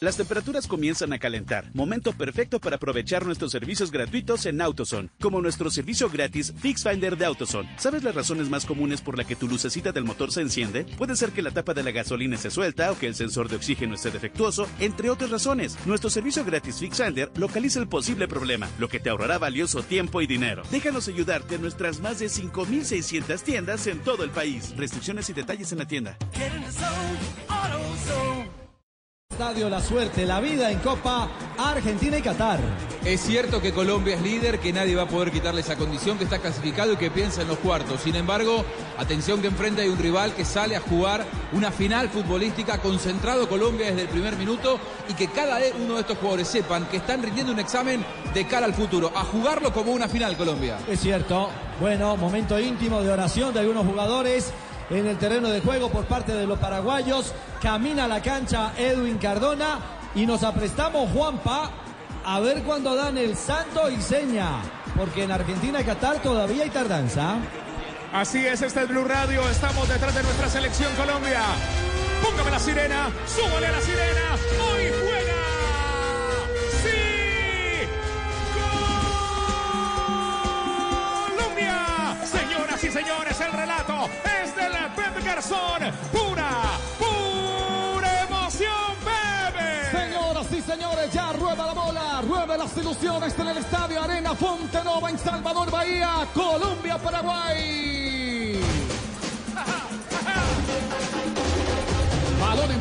Las temperaturas comienzan a calentar. Momento perfecto para aprovechar nuestros servicios gratuitos en AutoZone, como nuestro servicio gratis Fix Finder de AutoZone. ¿Sabes las razones más comunes por la que tu lucecita del motor se enciende? Puede ser que la tapa de la gasolina se suelta o que el sensor de oxígeno esté defectuoso, entre otras razones. Nuestro servicio gratis Fix Finder localiza el posible problema, lo que te ahorrará valioso tiempo y dinero. Déjanos ayudarte en nuestras más de 5.600 tiendas en todo el país. Restricciones y detalles en la tienda. Estadio La Suerte, la vida en Copa Argentina y Qatar. Es cierto que Colombia es líder, que nadie va a poder quitarle esa condición, que está clasificado y que piensa en los cuartos. Sin embargo, atención que enfrenta hay un rival que sale a jugar una final futbolística, concentrado Colombia desde el primer minuto y que cada uno de estos jugadores sepan que están rindiendo un examen de cara al futuro, a jugarlo como una final Colombia. Es cierto. Bueno, momento íntimo de oración de algunos jugadores en el terreno de juego por parte de los paraguayos. Camina la cancha Edwin Cardona y nos aprestamos Juanpa a ver cuándo dan el santo y seña, porque en Argentina y Qatar todavía hay tardanza. Así es, este es Blue Radio, estamos detrás de nuestra selección Colombia. Póngame la sirena, súbale a la sirena, hoy juega. ¡Sí! ¡Colombia! Señoras y señores, el relato es del Pura, pura emoción, Pepe. Señoras y señores, ya rueda la bola, rueda las ilusiones en el Estadio Arena Fontenova en Salvador Bahía, Colombia, Paraguay.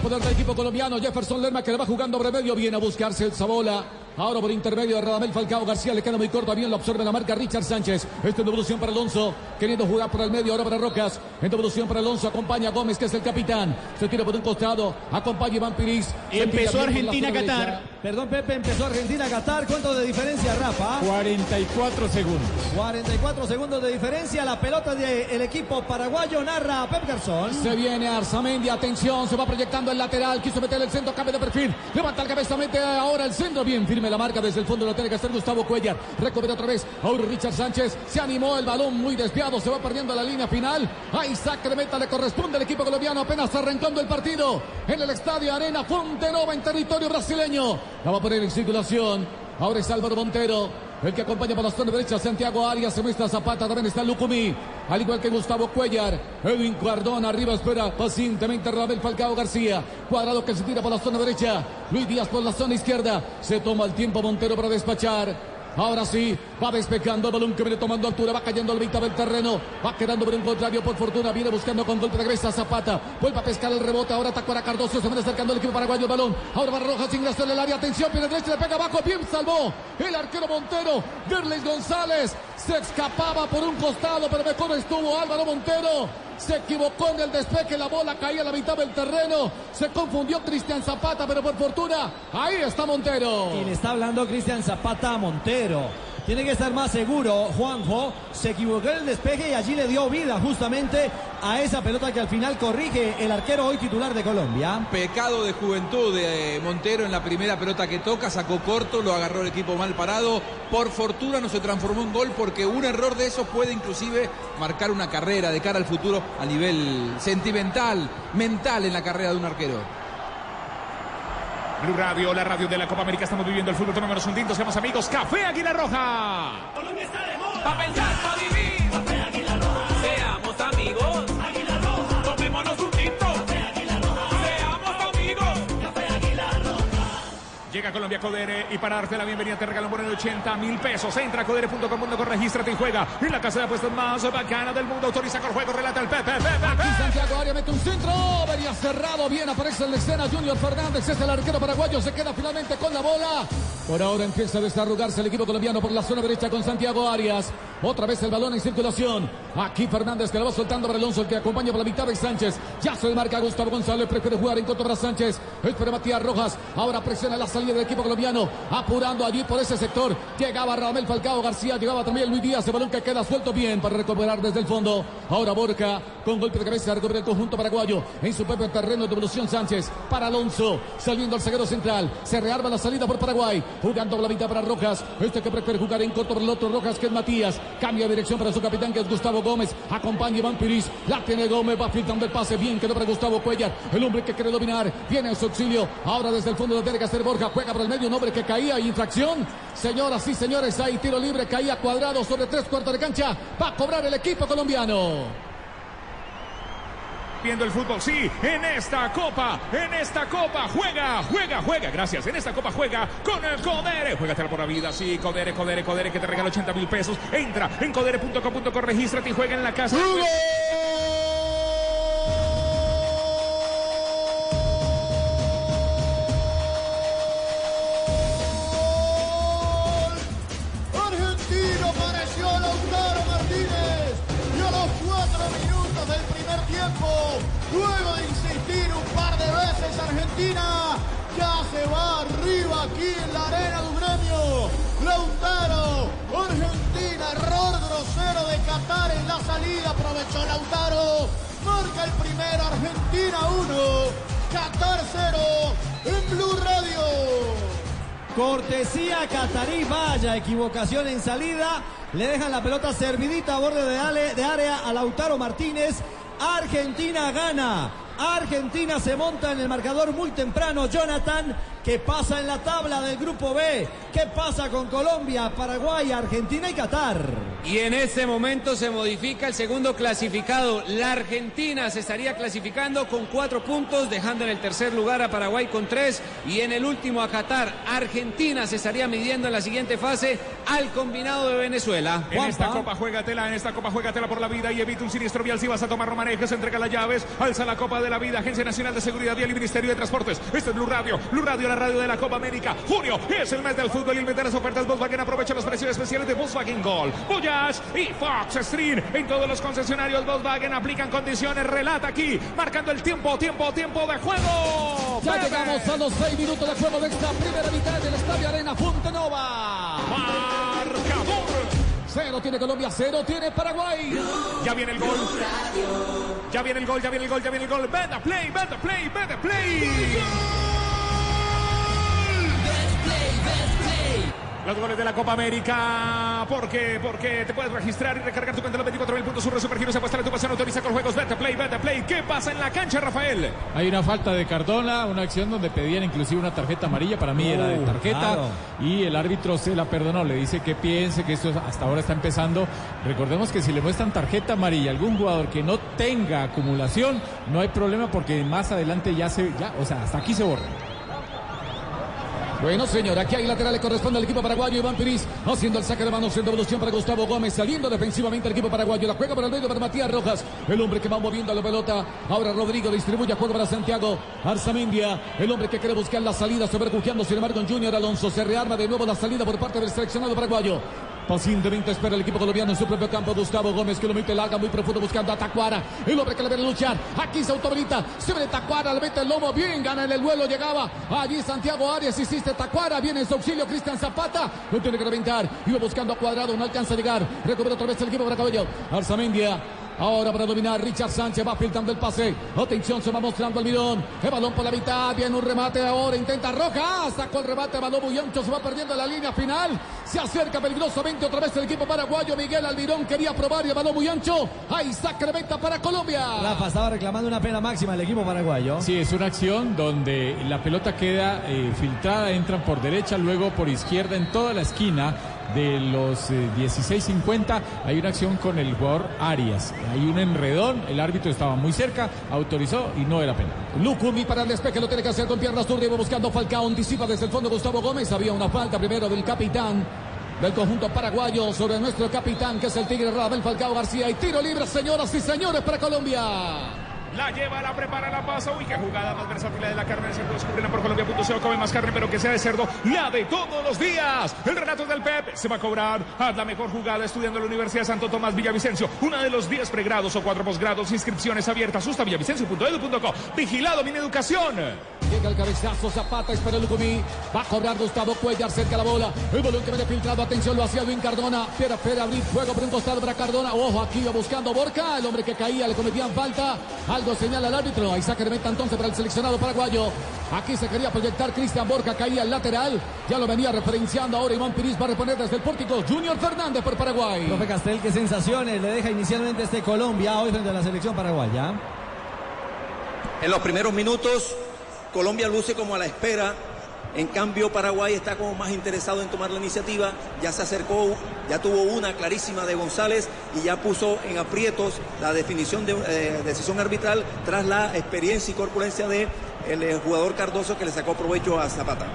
Poder del equipo colombiano, Jefferson Lerma que le va jugando brevedio, viene a buscarse el Zabola. Ahora por intermedio de Radamel Falcao García le queda muy corto, bien lo absorbe la marca Richard Sánchez. Esto en devolución para Alonso, queriendo jugar por el medio, ahora para Rocas. En devolución para Alonso, acompaña a Gómez, que es el capitán. Se tira por un costado, acompaña a Iván Piris. Empezó Argentina-Qatar. Perdón, Pepe, empezó Argentina-Qatar. ¿Cuánto de diferencia, Rafa? 44 segundos. 44 segundos de diferencia. La pelota del equipo paraguayo narra Pep Garzón. Se viene Arzamendi, atención, se va proyectando el lateral, quiso meter el centro, cambio de perfil. Levanta el cabeza, mete ahora el centro, bien firme la marca desde el fondo, lo tiene que hacer Gustavo Cuellar. Recupera otra vez, ahora Richard Sánchez, se animó el balón muy desviado, se va perdiendo la línea final. A Isaac Cremeta le corresponde al equipo colombiano, apenas arrancando el partido en el estadio Arena Fontenova en territorio brasileño. La va a poner en circulación. Ahora es Álvaro Montero. El que acompaña por la zona derecha, Santiago Arias, se muestra Zapata, también está Lucumí, al igual que Gustavo Cuellar, Edwin Cardón, arriba espera pacientemente Rabel Falcao García, cuadrado que se tira por la zona derecha, Luis Díaz por la zona izquierda, se toma el tiempo Montero para despachar, Ahora sí, va despejando el balón que viene tomando altura, va cayendo al mitad del terreno, va quedando por un contrario, por fortuna, viene buscando con de cabeza Zapata, vuelve a pescar el rebote, ahora ataca a Cardoso, se viene acercando el equipo paraguayo el balón, ahora va Rojas ingresa en el área, atención, viene derecha, le pega abajo, bien salvó el arquero Montero, Derlis González, se escapaba por un costado, pero mejor estuvo Álvaro Montero, se equivocó en el despeje, la bola caía a la mitad del terreno, se confundió Cristian Zapata, pero por fortuna, ahí está Montero. Y está hablando Cristian Zapata a Montero. Tiene que estar más seguro, Juanjo. Se equivocó en el despeje y allí le dio vida justamente a esa pelota que al final corrige el arquero hoy titular de Colombia. Pecado de juventud de Montero en la primera pelota que toca, sacó corto, lo agarró el equipo mal parado. Por fortuna no se transformó en gol porque un error de eso puede inclusive marcar una carrera de cara al futuro a nivel sentimental, mental en la carrera de un arquero. Blue Radio, la radio de la Copa América. Estamos viviendo el fútbol. Números hundidos, seamos amigos. Café Águila Roja. Colombia está de moda. Pa' pensar, pa' vivir. Colombia Codere y para darte la bienvenida te regalan por el 80 mil pesos. Entra a codere.com.co, regístrate y juega en la casa de apuestas más bacana del mundo. Autoriza con juego, relata el Pepe, Pepe, Santiago Arias mete un centro, venía cerrado, bien aparece en la escena Junior Fernández, es el arquero paraguayo, se queda finalmente con la bola. Por ahora empieza a desarrugarse el equipo colombiano por la zona derecha con Santiago Arias. Otra vez el balón en circulación. Aquí Fernández que lo va soltando para Alonso, el que acompaña por la mitad de Sánchez. Ya se marca Gustavo González, prefiere jugar en contra para Sánchez. Espera Matías Rojas. Ahora presiona la salida del equipo colombiano. Apurando allí por ese sector. Llegaba Ramel Falcao García, llegaba también Luis Díaz. El balón que queda suelto bien para recuperar desde el fondo. Ahora Borca con golpe de cabeza recupera el conjunto paraguayo. En su propio terreno de evolución Sánchez. Para Alonso. Saliendo al zaguero central. Se rearma la salida por Paraguay. Jugando la mitad para Rojas. Este que prefiere jugar en por el otro Rojas que es Matías. Cambia de dirección para su capitán que es Gustavo Gómez. Acompaña Iván Piris. La tiene Gómez. Va filtrando el pase. Bien quedó para Gustavo Cuellar. El hombre que quiere dominar. Viene en su auxilio. Ahora desde el fondo de tiene que hacer Borja. Juega por el medio. Un hombre que caía. Infracción. Señoras y señores, hay tiro libre. Caía cuadrado sobre tres cuartos de cancha. Va a cobrar el equipo colombiano viendo el fútbol, sí, en esta copa, en esta copa, juega, juega, juega, gracias, en esta copa juega con el Codere, juégatela por la vida, sí, Codere, Codere, Codere, que te regala 80 mil pesos, entra en codere.com.co, regístrate y juega en la casa. Salida, aprovechó Lautaro, marca el primero, Argentina 1, Qatar 0 en Blue Radio. Cortesía Catarí, vaya equivocación en salida. Le dejan la pelota servidita a borde de, de área a Lautaro Martínez. Argentina gana. Argentina se monta en el marcador muy temprano. Jonathan, que pasa en la tabla del grupo B. ¿Qué pasa con Colombia, Paraguay, Argentina y Qatar? Y en este momento se modifica el segundo clasificado. La Argentina se estaría clasificando con cuatro puntos, dejando en el tercer lugar a Paraguay con tres y en el último a Qatar. Argentina se estaría midiendo en la siguiente fase al combinado de Venezuela. En esta copa juégatela, en esta copa juégatela por la vida y evita un siniestro vial si vas a tomar romanejes, entrega las llaves, alza la copa de la vida, Agencia Nacional de Seguridad Vial y Ministerio de Transportes. Este es Blue Radio, Blue Radio, la radio de la Copa América. Junio es el mes del fútbol y el mes de las ofertas Volkswagen. Aprovecha los precios especiales de Volkswagen Gol, Voyage y Fox Stream. En todos los concesionarios Volkswagen aplican condiciones. Relata aquí, marcando el tiempo, tiempo, tiempo de juego. Ya llegamos a los seis minutos de juego de esta primera mitad del Estadio Arena Fontenova. Marcador. Cero tiene Colombia, cero tiene Paraguay. Ya viene el gol. Ya viene el gol, ya viene el gol, ya viene el gol. Vete play, vete play, vete play. Los goles de la Copa América. ¿Por qué? Porque te puedes registrar y recargar tu cuenta en los 24 mil puntos. Sur Supergiros apuesta tu pasión autoriza con juegos. Vete play, vete play. ¿Qué pasa en la cancha, Rafael? Hay una falta de Cardona, una acción donde pedían inclusive una tarjeta amarilla, para mí era de Uh, tarjeta, claro. y el árbitro se la perdonó, le dice que piense que esto hasta ahora está empezando. Recordemos que si le muestran tarjeta amarilla a algún jugador que no tenga acumulación, no hay problema porque más adelante ya se, ya, o sea, hasta aquí se borra. Bueno, señor, aquí hay lateral, le corresponde al equipo paraguayo. Iván Piris haciendo el saque de manos en devolución para Gustavo Gómez, saliendo defensivamente el equipo paraguayo. La juega por el medio para Matías Rojas, el hombre que va moviendo la pelota. Ahora Rodrigo distribuye juego para Santiago Arzamendia, el hombre que quiere buscar la salida, sobrepujeando sin embargo en Junior Alonso. Se rearma de nuevo la salida por parte del seleccionado paraguayo. Pacientemente espera el equipo colombiano en su propio campo. Gustavo Gómez que lo mete larga, muy profundo, buscando a Tacuara. El hombre que le viene a luchar. Aquí se autobrita. Se ve Tacuara, le mete el lomo. Bien, gana en el vuelo. Llegaba allí Santiago Arias. Hiciste Tacuara. Viene en su auxilio Cristian Zapata. Lo tiene que reventar. Iba buscando a cuadrado. No alcanza a llegar. Recupera otra vez el equipo para Cabello. Arzamendia. Ahora para dominar Richard Sánchez va filtrando el pase. Atención, se va mostrando el bidón. El balón por la mitad. Viene un remate ahora. Intenta Roja. Sacó el remate. Balón Bullancho. Se va perdiendo la línea final. Se acerca peligrosamente otra vez el equipo paraguayo. Miguel Almirón quería probar y el balón muy ancho. Ahí saca de meta para Colombia. Rafa estaba reclamando una pena máxima el equipo paraguayo. Sí, es una acción donde la pelota queda eh, filtrada, entran por derecha, luego por izquierda en toda la esquina de los eh, 16.50 hay una acción con el jugador Arias. Hay un enredón, el árbitro estaba muy cerca, autorizó y no era penal. Lucumi para el despeje lo tiene que hacer con piernas zurda. Iba buscando Falcao. Anticipa desde el fondo Gustavo Gómez. Había una falta primero del capitán del conjunto paraguayo sobre nuestro capitán que es el Tigre Rabel Falcao García. Y tiro libre, señoras y señores, para Colombia. La lleva, la prepara, la pasa. Uy, qué jugada más versátil de la carne de cerdo. Descubrirla por Colombia.co. Come más carne, pero que sea de cerdo. La de todos los días. El relato del Pep se va a cobrar. Haz la mejor jugada estudiando en la Universidad Santo Tomás Villavicencio. Una de los 10 pregrados o 4 posgrados. Inscripciones abiertas. Susta villavicencio.edu.co. Vigilado, mi educación. Llega el cabezazo, Zapata, espera Lucumí. Va a cobrar Gustavo Cuellar cerca de la bola. El balón que viene filtrado, atención, lo hacía Edwin Cardona. Piera, Piera, abrir fuego por un costado para Cardona. Ojo, aquí va buscando Borca. El hombre que caía, le cometían falta. Algo señala el árbitro. Ahí saca de meta entonces para el seleccionado paraguayo. Aquí se quería proyectar Cristian Borca, caía al lateral. Ya lo venía referenciando ahora Iván Piris va a reponer desde el pórtico. Junior Fernández por Paraguay. Profe Castel, qué sensaciones le deja inicialmente este Colombia hoy frente a la selección paraguaya. En los primeros minutos, Colombia luce como a la espera. En cambio, Paraguay está como más interesado en tomar la iniciativa. Ya se acercó, ya tuvo una clarísima de González y ya puso en aprietos la definición de eh, decisión arbitral tras la experiencia y corpulencia de el eh, jugador Cardoso que le sacó provecho a Zapata.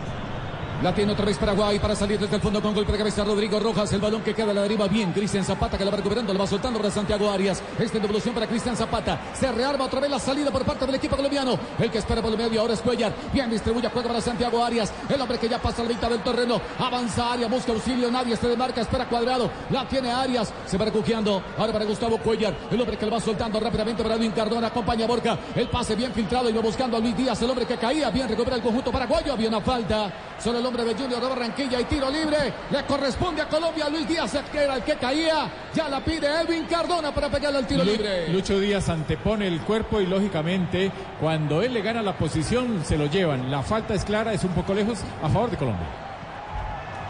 La tiene otra vez Paraguay para salir desde el fondo con golpe de cabeza Rodrigo Rojas. El balón que queda a la deriva bien. Cristian Zapata que la va recuperando, lo va soltando para Santiago Arias. Esta es devolución para Cristian Zapata. Se rearma otra vez la salida por parte del equipo colombiano. El que espera por el medio ahora es Cuellar. Bien distribuye juego para Santiago Arias. El hombre que ya pasa la mitad del terreno. Avanza Arias, busca auxilio. Nadie se demarca, espera cuadrado. La tiene Arias. Se va recugiando. Ahora para Gustavo Cuellar. El hombre que lo va soltando rápidamente para Edwin Cardona. Acompaña Borca. El pase bien filtrado y va buscando a Luis Díaz. El hombre que caía. Bien recupera el conjunto paraguayo. Había una falta. Solo hombre de Junior de Barranquilla y tiro libre. Le corresponde a Colombia. Luis Díaz que era el que caía. Ya la pide Edwin Cardona para pegarle al tiro Lu- libre. Lucho Díaz antepone el cuerpo y lógicamente cuando él le gana la posición se lo llevan. La falta es clara, es un poco lejos a favor de Colombia.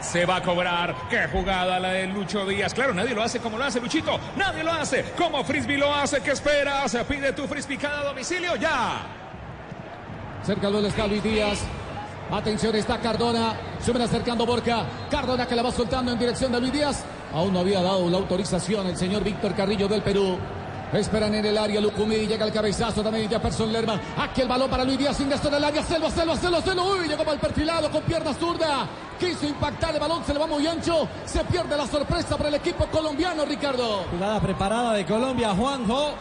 Se va a cobrar. Qué jugada la de Lucho Díaz. Claro, nadie lo hace como lo hace Luchito. Nadie lo hace. Como Frisbee lo hace. ¿Qué esperas? Pide tu Frisbee cada domicilio ya. Cerca del está Luis Díaz. Atención, está Cardona. Se viene acercando Borca. Cardona que la va soltando en dirección de Luis Díaz. Aún no había dado la autorización el señor Víctor Carrillo del Perú. Esperan en el área Lucumí, llega el cabezazo también Jefferson Lerma. Aquí el balón para Luis Díaz, ingresó en el área, Selva, Selva, Selva, Selva. Uy, llegó mal perfilado con pierna zurda. Quiso impactar el balón, se le va muy ancho. Se pierde la sorpresa para el equipo colombiano, Ricardo. Jugada preparada de Colombia, Juanjo.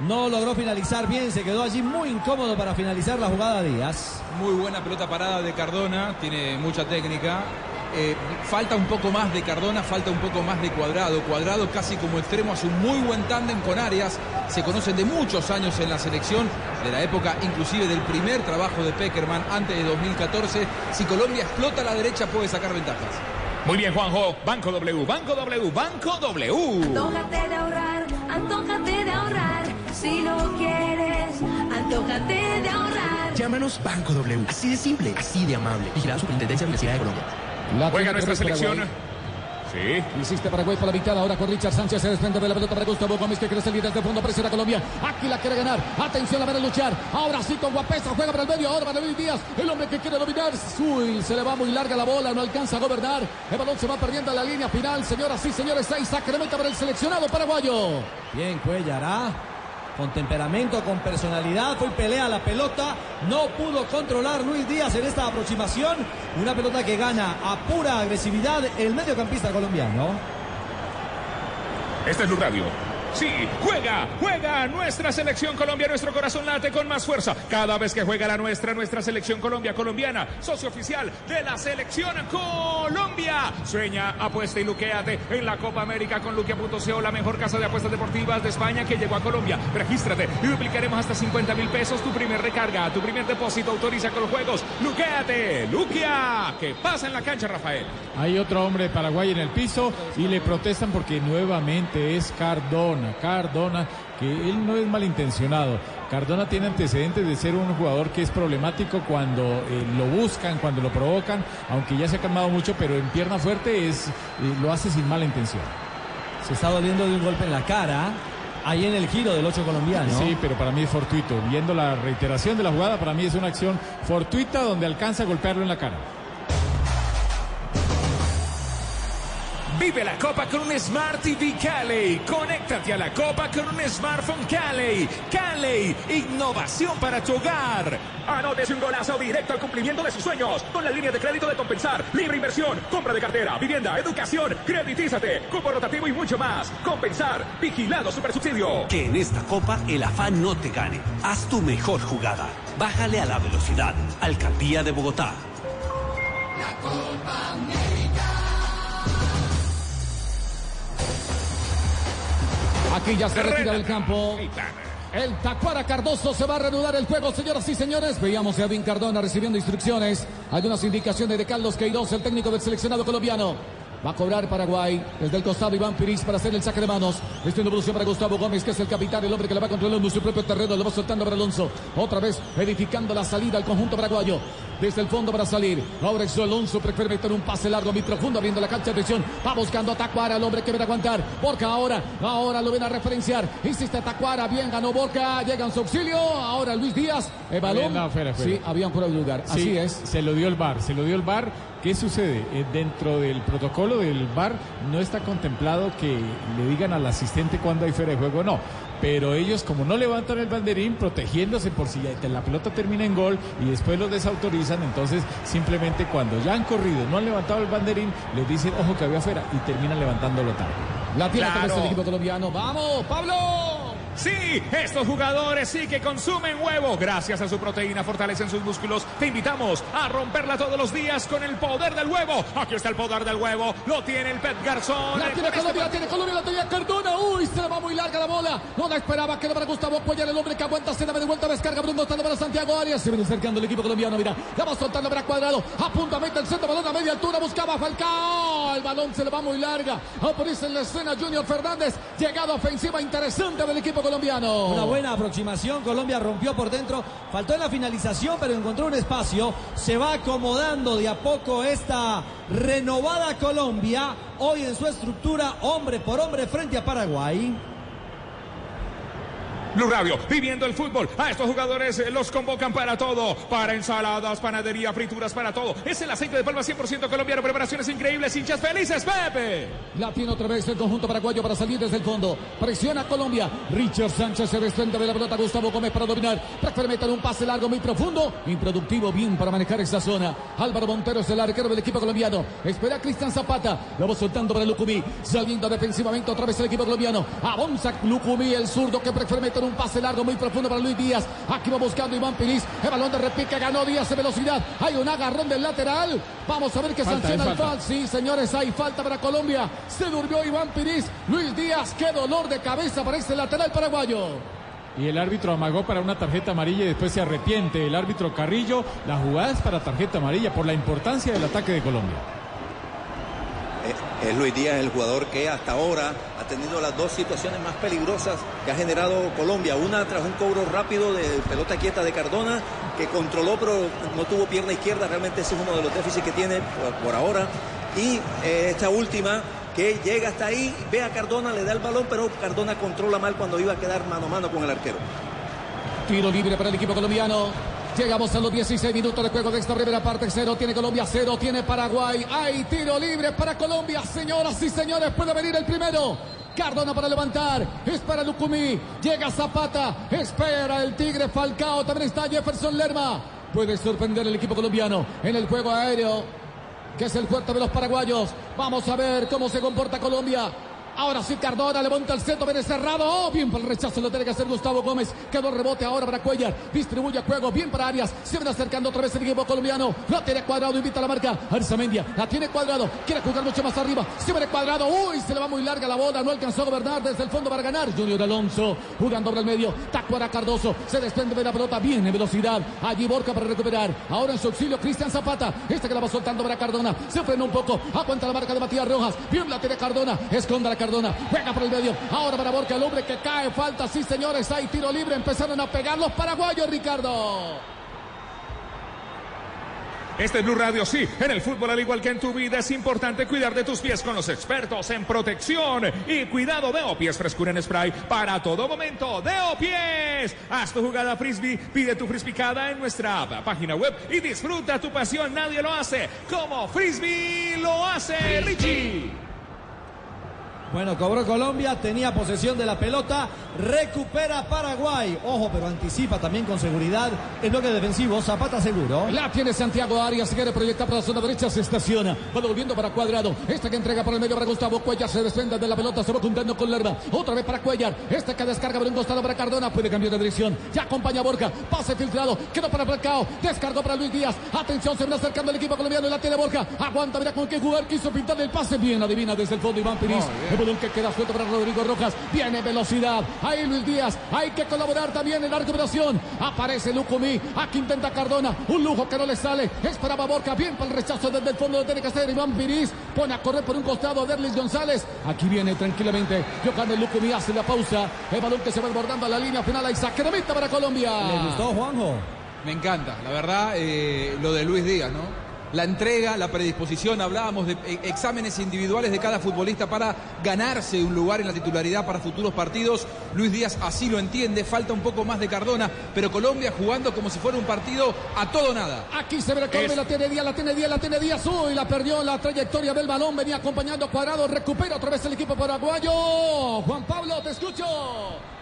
No logró finalizar bien, se quedó allí muy incómodo para finalizar la jugada Díaz. Muy buena pelota parada de Cardona, tiene mucha técnica. Eh, falta un poco más de Cardona, falta un poco más de Cuadrado. Cuadrado casi como extremo hace un muy buen tándem con Arias. Se conocen de muchos años en la selección, de la época inclusive del primer trabajo de Peckerman antes de 2014. Si Colombia explota a la derecha puede sacar ventajas. Muy bien, Juanjo. Banco W, Banco W, Banco W. Antójate de ahorrar, antójate de ahorrar. Si lo quieres, antójate de ahorrar. Llámanos Banco W. Así de simple, así de amable. Vigilado Superintendencia de Universidad de Colombia. La Juega nuestra selección. Sí. Insiste Paraguay por la mitad, ahora con Richard Sánchez se desprende de la pelota para Gustavo Gómez que quiere salir desde el fondo, presiona Colombia, aquí la quiere ganar, atención la van a luchar, ahora sí con Guapesa, juega para el medio, ahora para Luis Díaz, el hombre que quiere dominar, uy, se le va muy larga la bola, no alcanza a gobernar, el balón se va perdiendo a la línea final, señoras y señores, de meta para el seleccionado paraguayo. Bien, Cuellar, ¿ah? Con temperamento, con personalidad, fue pelea la pelota. No pudo controlar Luis Díaz en esta aproximación. Una pelota que gana a pura agresividad el mediocampista colombiano. Este es Blue Radio. Sí, juega, juega nuestra selección Colombia, nuestro corazón late con más fuerza. Cada vez que juega la nuestra, nuestra selección Colombia colombiana, socio oficial de la selección Colombia. Sueña, apuesta y luqueate en la Copa América con luquea.co, la mejor casa de apuestas deportivas de España que llegó a Colombia. Regístrate y duplicaremos hasta 50 mil pesos tu primer recarga, tu primer depósito, autoriza con los juegos. Luqueate, Luquea. ¿Qué pasa en la cancha, Rafael? Hay otro hombre de Paraguay en el piso y le protestan porque nuevamente es Cardona. Cardona, que él no es malintencionado. Cardona tiene antecedentes de ser un jugador que es problemático cuando eh, lo buscan, cuando lo provocan, aunque ya se ha calmado mucho, pero en pierna fuerte es, eh, lo hace sin mala intención. Se está doliendo de un golpe en la cara. Ahí en el giro del 8 colombiano. Sí, pero para mí es fortuito. Viendo la reiteración de la jugada, para mí es una acción fortuita donde alcanza a golpearlo en la cara. Vive la Copa con un Smart TV Cali. Conéctate a la Copa con un smartphone Cali. Cali, innovación para tu hogar. Anótese un golazo directo al cumplimiento de sus sueños. Con la línea de crédito de Compensar. Libre inversión, compra de cartera, vivienda, educación, creditízate, cupo rotativo y mucho más. Compensar, vigilado super subsidio. Que en esta copa el afán no te gane. Haz tu mejor jugada. Bájale a la velocidad. Alcaldía de Bogotá. La Copa Aquí ya se retira del campo. El Tacuara Cardoso se va a reanudar el juego, señoras y señores. Veíamos a Edwin Cardona recibiendo instrucciones. Algunas indicaciones de Carlos Queiroz, el técnico del seleccionado colombiano. Va a cobrar Paraguay. Desde el costado Iván Piris para hacer el saque de manos. En evolución para Gustavo Gómez, que es el capitán, el hombre que le va controlando su propio terreno. Lo va soltando para Alonso. Otra vez edificando la salida al conjunto paraguayo. Desde el fondo para salir. Ahora es Alonso. Prefiere meter un pase largo, muy profundo, abriendo la cancha. Atención. Va buscando a Tacuara, el hombre que viene a aguantar. Borca ahora. Ahora lo ven a referenciar. Insiste Tacuara. Bien ganó Borca. Llega en su auxilio. Ahora Luis Díaz. El balón. No, fuera, fuera. Sí, había un fuera de lugar. Sí, Así es. Se lo dio el VAR, se lo dio el VAR. ¿Qué sucede? Eh, dentro del protocolo del VAR no está contemplado que le digan al asistente cuando hay fuera de juego, no. Pero ellos, como no levantan el banderín, protegiéndose por si la pelota termina en gol y después los desautorizan, entonces simplemente cuando ya han corrido, no han levantado el banderín, les dicen, ojo que había fuera y terminan levantándolo tarde. La vez Claro. el equipo colombiano. ¡Vamos, Pablo! Sí, estos jugadores sí que consumen huevo. Gracias a su proteína fortalecen sus músculos. Te invitamos a romperla todos los días con el poder del huevo. Aquí está el poder del huevo. Lo tiene el Pet Garzón. La tiene este Colombia, la tiene Colombia, la tenía Cardona. Uy, se le va muy larga la bola. No la esperaba que le para Gustavo Cuellar, el hombre que aguanta, se la de vuelta, descarga Bruno, está para Santiago Arias. Se viene acercando el equipo colombiano, mira. La va soltando para Cuadrado. A punto, mete el centro, balón a media altura, buscaba Falcao. El balón se le va muy larga. Aparece en la escena Junior Fernández. Llegada ofensiva interesante del equipo colombiano. Una buena aproximación, Colombia rompió por dentro, faltó en la finalización, pero encontró un espacio. Se va acomodando de a poco esta renovada Colombia, hoy en su estructura, hombre por hombre frente a Paraguay. Blue Radio, viviendo el fútbol. A estos jugadores eh, los convocan para todo. Para ensaladas, panadería, frituras, para todo. Es el aceite de palma 100% colombiano. Preparaciones increíbles, hinchas felices, Pepe. La tiene otra vez el conjunto paraguayo para salir desde el fondo. Presiona Colombia. Richard Sánchez se desprende de la pelota. Gustavo Gómez para dominar. Meter un pase largo muy profundo. Improductivo bien para manejar esta zona. Álvaro Montero es el arquero del equipo colombiano. Espera a Cristian Zapata. Lo va soltando para Lucumí. Saliendo defensivamente otra vez el equipo colombiano. Avanza Lucumí, el zurdo que prefiere un pase largo muy profundo para Luis Díaz. Aquí va buscando Iván Piris. El balón de repique ganó Díaz en velocidad. Hay un agarrón del lateral. Vamos a ver qué sanciona el fal. Sí, señores, hay falta para Colombia. Se durmió Iván Piris. Luis Díaz, qué dolor de cabeza para este lateral paraguayo. Y el árbitro amagó para una tarjeta amarilla y después se arrepiente. El árbitro Carrillo, la jugada es para tarjeta amarilla por la importancia del ataque de Colombia. Eh, Es Luis Díaz el jugador que hasta ahora tenido las dos situaciones más peligrosas que ha generado Colombia. Una tras un cobro rápido de pelota quieta de Cardona, que controló pero no tuvo pierna izquierda. Realmente ese es uno de los déficits que tiene por, ahora. Y eh, esta última que llega hasta ahí, ve a Cardona, le da el balón, pero Cardona controla mal cuando iba a quedar mano a mano con el arquero. Tiro libre para el equipo colombiano. Llegamos a los 16 minutos de juego de esta primera parte. Cero tiene Colombia, cero tiene Paraguay. Hay tiro libre para Colombia. Señoras y señores, puede venir el primero. Cardona para levantar. Espera Lucumí. Llega Zapata. Espera el Tigre Falcao. También está Jefferson Lerma. Puede sorprender el equipo colombiano en el juego aéreo, que es el fuerte de los paraguayos. Vamos a ver cómo se comporta Colombia. Ahora sí, Cardona levanta el centro, viene cerrado. Oh, bien para el rechazo, lo tiene que hacer Gustavo Gómez. Quedó rebote ahora para Cuellar. Distribuye juego, bien para Arias. Se viene acercando otra vez el equipo colombiano. La tiene cuadrado, invita a la marca. Arzamendia, la tiene cuadrado. Quiere jugar mucho más arriba. Se viene cuadrado. Uy, se le va muy larga la bola. No alcanzó a gobernar desde el fondo para ganar. Junior Alonso jugando por el medio. Tacuara Cardoso. Se desprende de la pelota. Bien en velocidad. Allí Borca para recuperar. Ahora en su auxilio, Cristian Zapata. Este que la va soltando para Cardona. Se frena un poco. Aguanta la marca de Matías Rojas. Bien la tiene Cardona. Esconda la Cardona. Juega por el medio. Ahora para Borca, el hombre que cae. Falta, sí, señores. Hay tiro libre. Empezaron a pegar los paraguayos, Ricardo. Este es Blue Radio, sí. En el fútbol, al igual que en tu vida, es importante cuidar de tus pies con los expertos en protección y cuidado de Opies Frescura en Spray para todo momento. De Opies. Haz tu jugada frisbee, pide tu frisbicada en nuestra página web y disfruta tu pasión. Nadie lo hace como Frisbee lo hace, Richie. Bueno, cobró Colombia, tenía posesión de la pelota, recupera Paraguay. Ojo, pero anticipa también con seguridad el bloque defensivo. Zapata seguro. La tiene Santiago Arias, se quiere proyectar para la zona derecha, se estaciona. Va volviendo para Cuadrado. Esta que entrega para el medio para Gustavo Cuellar, se desprende de la pelota, se va juntando con Lerma. Otra vez para Cuellar. Esta que descarga por un costado para Cardona, puede cambiar de dirección. Ya acompaña a Borja, pase filtrado, quedó para Falcao, descargó para Luis Díaz. Atención, se viene acercando el equipo colombiano y la tiene Borja. Aguanta, mira con qué jugar, quiso pintar el pase. Bien, adivina desde el fondo Iván Piris. Balón que queda suelto para Rodrigo Rojas. Viene velocidad. Ahí Luis Díaz. Hay que colaborar también en la recuperación. Aparece Lucumí. Aquí intenta Cardona. Un lujo que no le sale. Esperaba Borja. Bien para el rechazo desde el fondo de tiene que hacer Iván Piris. Pone a correr por un costado Derlis González. Aquí viene tranquilamente. Johan Lucumí hace la pausa. El balón que se va desbordando a la línea final. De meta para Colombia. ¿Le gustó, Juanjo? Me encanta, la verdad, eh, lo de Luis Díaz, ¿no? La entrega, la predisposición, hablábamos de eh, exámenes individuales de cada futbolista para ganarse un lugar en la titularidad para futuros partidos. Luis Díaz así lo entiende, falta un poco más de Cardona, pero Colombia jugando como si fuera un partido a todo nada. Aquí se ve la Colombia, la tiene Díaz, la tiene Díaz, la tiene Díaz. Uy, la perdió la trayectoria del balón. Venía acompañando a Cuadrado. Recupera otra vez el equipo paraguayo. Juan Pablo, te escucho.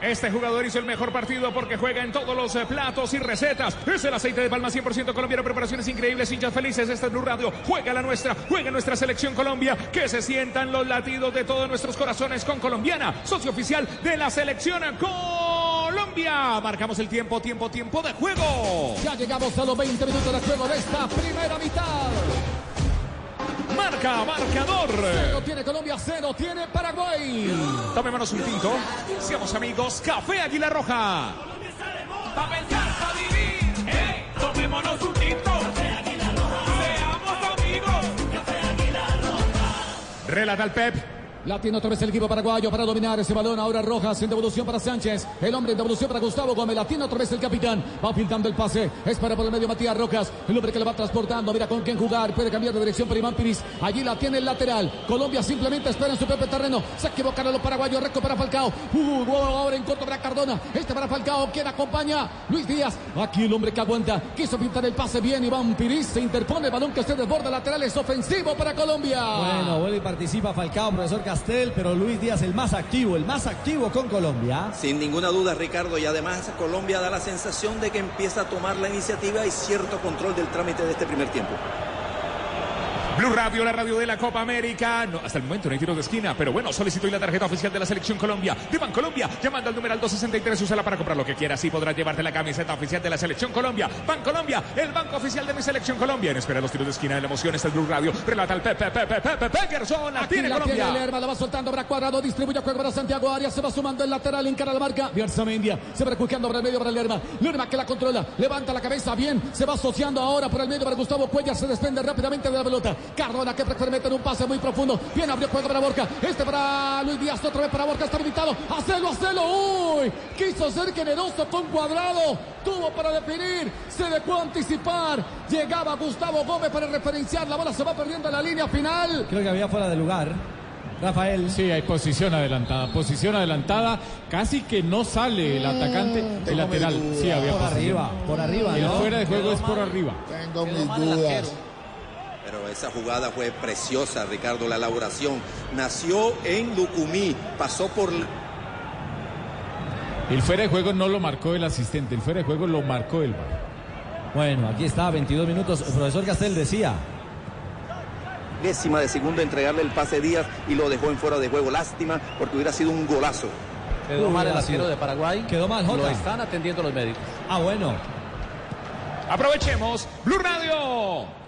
Este jugador hizo el mejor partido porque juega en todos los eh, platos y recetas. Es el aceite de palma 100% colombiano. Preparaciones increíbles, hinchas felices. Este es Blue Radio. Juega la nuestra, juega nuestra selección Colombia. Que se sientan los latidos de todos nuestros corazones con Colombiana, socio oficial de la selección Colombia. Marcamos el tiempo, tiempo, tiempo de juego. Ya llegamos a los 20 minutos de juego de esta primera mitad. Marca, marcador. Cero tiene Colombia, cero tiene Paraguay. Tomémonos un tinto. Seamos amigos. Café Águila Roja. Pa' pensar, pa' vivir. ¡Ey! Tomémonos un Relata el Pep. La tiene otra vez el equipo paraguayo para dominar ese balón. Ahora Rojas en devolución para Sánchez. El hombre en devolución para Gustavo Gómez. La tiene otra vez el capitán. Va pintando el pase. Es para por el medio Matías Rojas. El hombre que le va transportando. Mira con quién jugar. Puede cambiar de dirección para Iván Piris. Allí la tiene el lateral. Colombia simplemente espera en su propio terreno. Se equivocaron los paraguayos. Recupera Falcao. Uh, ahora en corto para Cardona. Este para Falcao. ¿Quién acompaña? Luis Díaz. Aquí el hombre que aguanta. Quiso pintar el pase bien. Iván Piris se interpone balón que se desborda lateral. Es ofensivo para Colombia. Bueno, vuelve y participa Falcao, profesor Castel, pero Luis Díaz el más activo, el más activo con Colombia. Sin ninguna duda, Ricardo, y además Colombia da la sensación de que empieza a tomar la iniciativa y cierto control del trámite de este primer tiempo. Blue Radio, la radio de la Copa América. No, hasta el momento no hay tiros de esquina, pero bueno, solicito hoy la tarjeta oficial de la Selección Colombia. De Bancolombia, llamando al numeral 263, úsala para comprar lo que quieras. Así podrás llevarte la camiseta oficial de la Selección Colombia. Bancolombia, el banco oficial de mi Selección Colombia. En espera de los tiros de esquina de la emoción está el Blue Radio. Relata el Pepe, Pepe, Pepe, Pegerson. La tiene Colombia. tiene Lerma, la va soltando para Cuadrado, distribuye juego para Santiago Arias, se va sumando el lateral, encara la marca, Bierza Mendia, se va recujeando por el medio para Lerma, Lerma que la controla, levanta la cabeza bien, se va asociando ahora por el medio para Gustavo Cuellar, se desprende rápidamente de la pelota, Cardona que prefiere meter un pase muy profundo, bien abrió juego para Borja, este para Luis Díaz, otra vez para Borja, está habilitado, hacelo, hacelo, uy, quiso ser generoso con Cuadrado, tuvo para definir, se dejó anticipar, llegaba Gustavo Gómez para referenciar, la bola se va perdiendo en la línea final, Creo que había fuera de lugar. Rafael. Sí, hay posición adelantada. Posición adelantada. Casi que no sale el atacante, el lateral. Sí, había Por posición. arriba, por arriba, El ¿no? fuera de juego es por arriba. Tengo mis dudas. Pero esa jugada fue preciosa, Ricardo. La elaboración nació en Lucumí, pasó por El fuera de juego no lo marcó el asistente. El fuera de juego lo marcó el VAR. Bueno, aquí está, 22 minutos. El profesor Castel decía. décima de segundo entregarle el pase Díaz y lo dejó en fuera de juego. Lástima porque hubiera sido un golazo. Quedó Uy, mal el arquero de Paraguay. Quedó mal, Lo Jota. están atendiendo los médicos. Ah, bueno. Aprovechemos Blue Radio.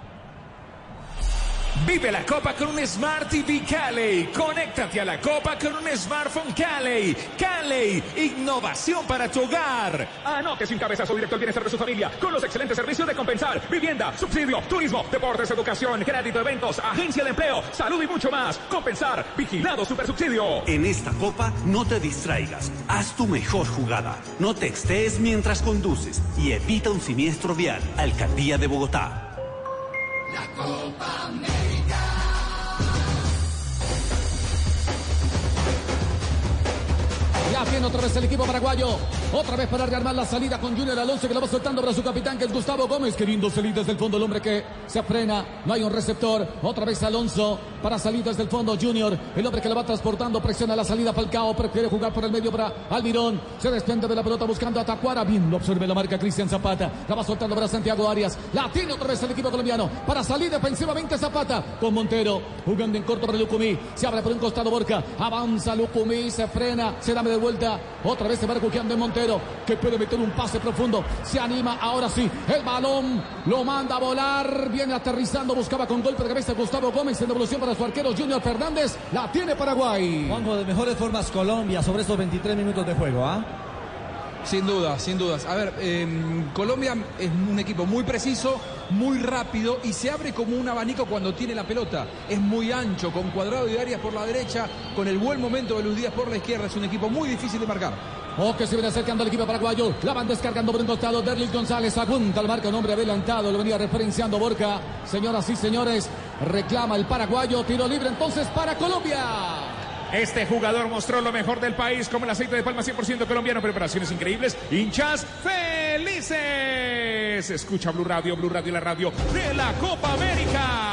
Vive la Copa con un Smart TV Cali. Conéctate a la Copa con un smartphone Cali. Cali, innovación para tu hogar. Anote sin cabezazo directo al bienestar de su familia con los excelentes servicios de compensar, vivienda, subsidio, turismo, deportes, educación, crédito, eventos, agencia de empleo, salud y mucho más. Compensar, vigilado super subsidio. En esta copa no te distraigas, haz tu mejor jugada, no textees mientras conduces y evita un siniestro vial. Alcaldía de Bogotá. Ya tiene otra vez el equipo paraguayo. Otra vez para rearmar la salida con Junior Alonso que la va soltando para su capitán que es Gustavo Gómez. Qué lindo salir desde el fondo el hombre que se frena. No hay un receptor. Otra vez Alonso para salir desde el fondo Junior. El hombre que la va transportando. Presiona la salida Falcao. Prefiere jugar por el medio para Almirón. Se desprende de la pelota buscando a Tacuara. Bien lo observe la marca Cristian Zapata. La va soltando para Santiago Arias. La tiene otra vez el equipo colombiano. Para salir defensivamente Zapata con Montero. Jugando en corto para Lucumí. Se abre por un costado Borca. Avanza Lucumí. Se frena. Se da de vuelta. Otra vez se va refugiando en Montero. Que puede meter un pase profundo. Se anima. Ahora sí. El balón lo manda a volar. Viene aterrizando. Buscaba con golpe de cabeza Gustavo Gómez. En devolución para su arquero Junior Fernández. La tiene Paraguay. Juanjo, de mejores formas Colombia sobre estos 23 minutos de juego, ¿ah? Sin dudas, sin dudas. A ver, eh, Colombia es un equipo muy preciso, muy rápido y se abre como un abanico cuando tiene la pelota. Es muy ancho, con cuadrado y áreas por la derecha, con el buen momento de Luis Díaz por la izquierda. Es un equipo muy difícil de marcar. O que se viene acercando el equipo paraguayo. La van descargando por un costado. Derlis González apunta al marca. Un hombre adelantado. Lo venía referenciando Borca. Señoras y señores, reclama el paraguayo. Tiro libre entonces para Colombia. Este jugador mostró lo mejor del país como el aceite de palma 100% colombiano. Preparaciones increíbles. Hinchas felices. Escucha Blue Radio, Blue Radio, la radio de la Copa América.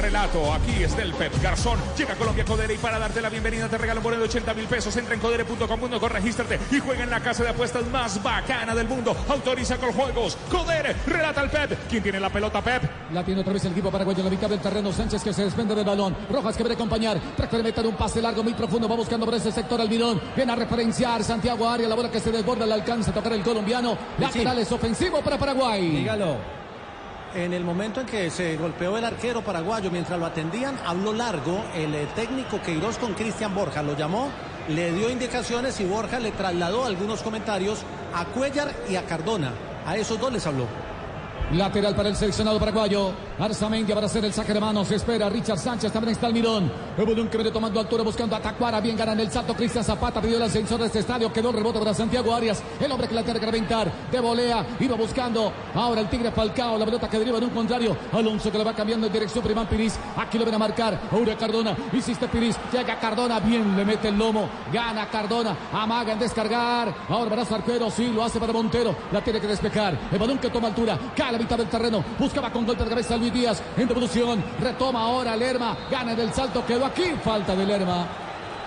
El relato aquí es del Pep Garzón. Llega a Colombia Codere y para darte la bienvenida te regalo un bono de 80 mil pesos. Entra en codere.com.co, regístrate y juega en la casa de apuestas más bacana del mundo. Autoriza con juegos. Codere, relata el Pep. ¿Quién tiene la pelota, Pep? La tiene otra vez el equipo paraguayo en la mitad del terreno. Sánchez que se desprende del balón. Rojas que a acompañar. Prefiere meter un pase largo, muy profundo. Va buscando por ese sector Almirón. Viene a referenciar Santiago Arias. La bola que se desborda le alcanza a tocar el colombiano. Lateral es ofensivo para Paraguay. Dígalo. En el momento en que se golpeó el arquero paraguayo mientras lo atendían, habló largo el eh, técnico Queiroz con Cristian Borja. Lo llamó, le dio indicaciones y Borja le trasladó algunos comentarios a Cuellar y a Cardona. A esos dos les habló. Lateral para el seleccionado paraguayo. Arzamendia para hacer el saque de manos. Espera Richard Sánchez. También está Almirón. Evolución que viene tomando altura buscando a Tacuara. Bien gana en el salto. Cristian Zapata pidió el ascensor de este estadio. Quedó el rebote para Santiago Arias. El hombre que la tiene que reventar. De volea. Iba buscando. Ahora el Tigre Falcao. La pelota que deriva en un contrario. Alonso que le va cambiando en dirección. Primán Piris. Aquí lo ven a marcar. Ahora Cardona. Hiciste Piris. Llega Cardona. Bien le mete el lomo. Gana Cardona. Amaga en descargar. Ahora para su arquero. Sí, lo hace para Montero. La tiene que despejar. El balón que toma altura. Cae a la mitad del terreno. Buscaba con golpe de cabeza Luis Díaz. En devolución. Retoma ahora Lerma. Gana en el salto. Quedó aquí. Falta de Lerma.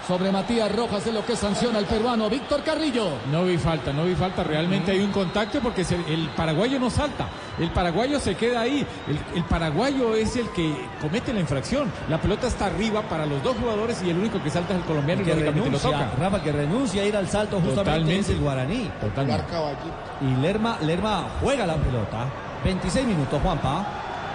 Sobre Matías Rojas es lo que sanciona el peruano Víctor Carrillo. No vi falta, no vi falta. Realmente hay un contacto porque se- el paraguayo no salta. El paraguayo se queda ahí. El, el paraguayo es el que comete la infracción. La pelota está arriba para los dos jugadores y el único que salta es el colombiano y que lógicamente lo renuncia, toca. Rafa, que renuncia a ir al salto justamente Totalmente. es el guaraní. Totalmente. Y Lerma, Lerma juega la pelota. 26 minutos, Juanpa.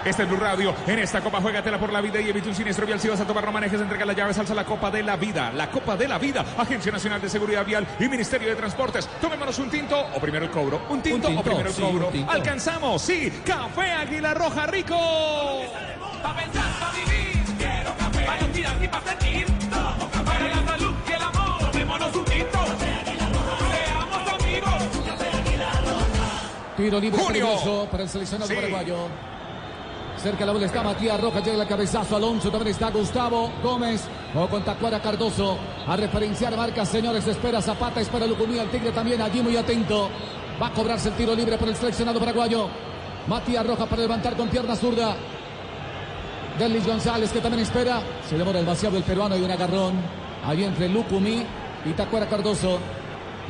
Este es Blue Radio. En esta copa, juégatela por la vida y evita un siniestro vial. Si vas a tomar no manejes, entrega las llaves, alza la Copa de la Vida. La Copa de la Vida. Agencia Nacional de Seguridad Vial y Ministerio de Transportes. Tomémonos un tinto o primero el cobro. ¿Un tinto, tinto, o primero el sí, cobro? un tinto. Alcanzamos, sí. Café Águila Roja Rico. Pa' pensar, pa' vivir, quiero café. Para tirar y pa' sentir, tomo café. Para Tiro libre para el seleccionado Sí. paraguayo. Cerca la bola está Matías Rojas, llega el cabezazo Alonso, también está Gustavo Gómez, o con Tacuara Cardoso, a referenciar marca, señores, espera Zapata, espera Lucumí, el Tigre también allí muy atento, va a cobrarse el tiro libre por el seleccionado paraguayo, Matías Rojas para levantar con pierna zurda, Delis González que también espera, se demora el peruano y un agarrón, ahí entre Lucumí y Tacuara Cardoso,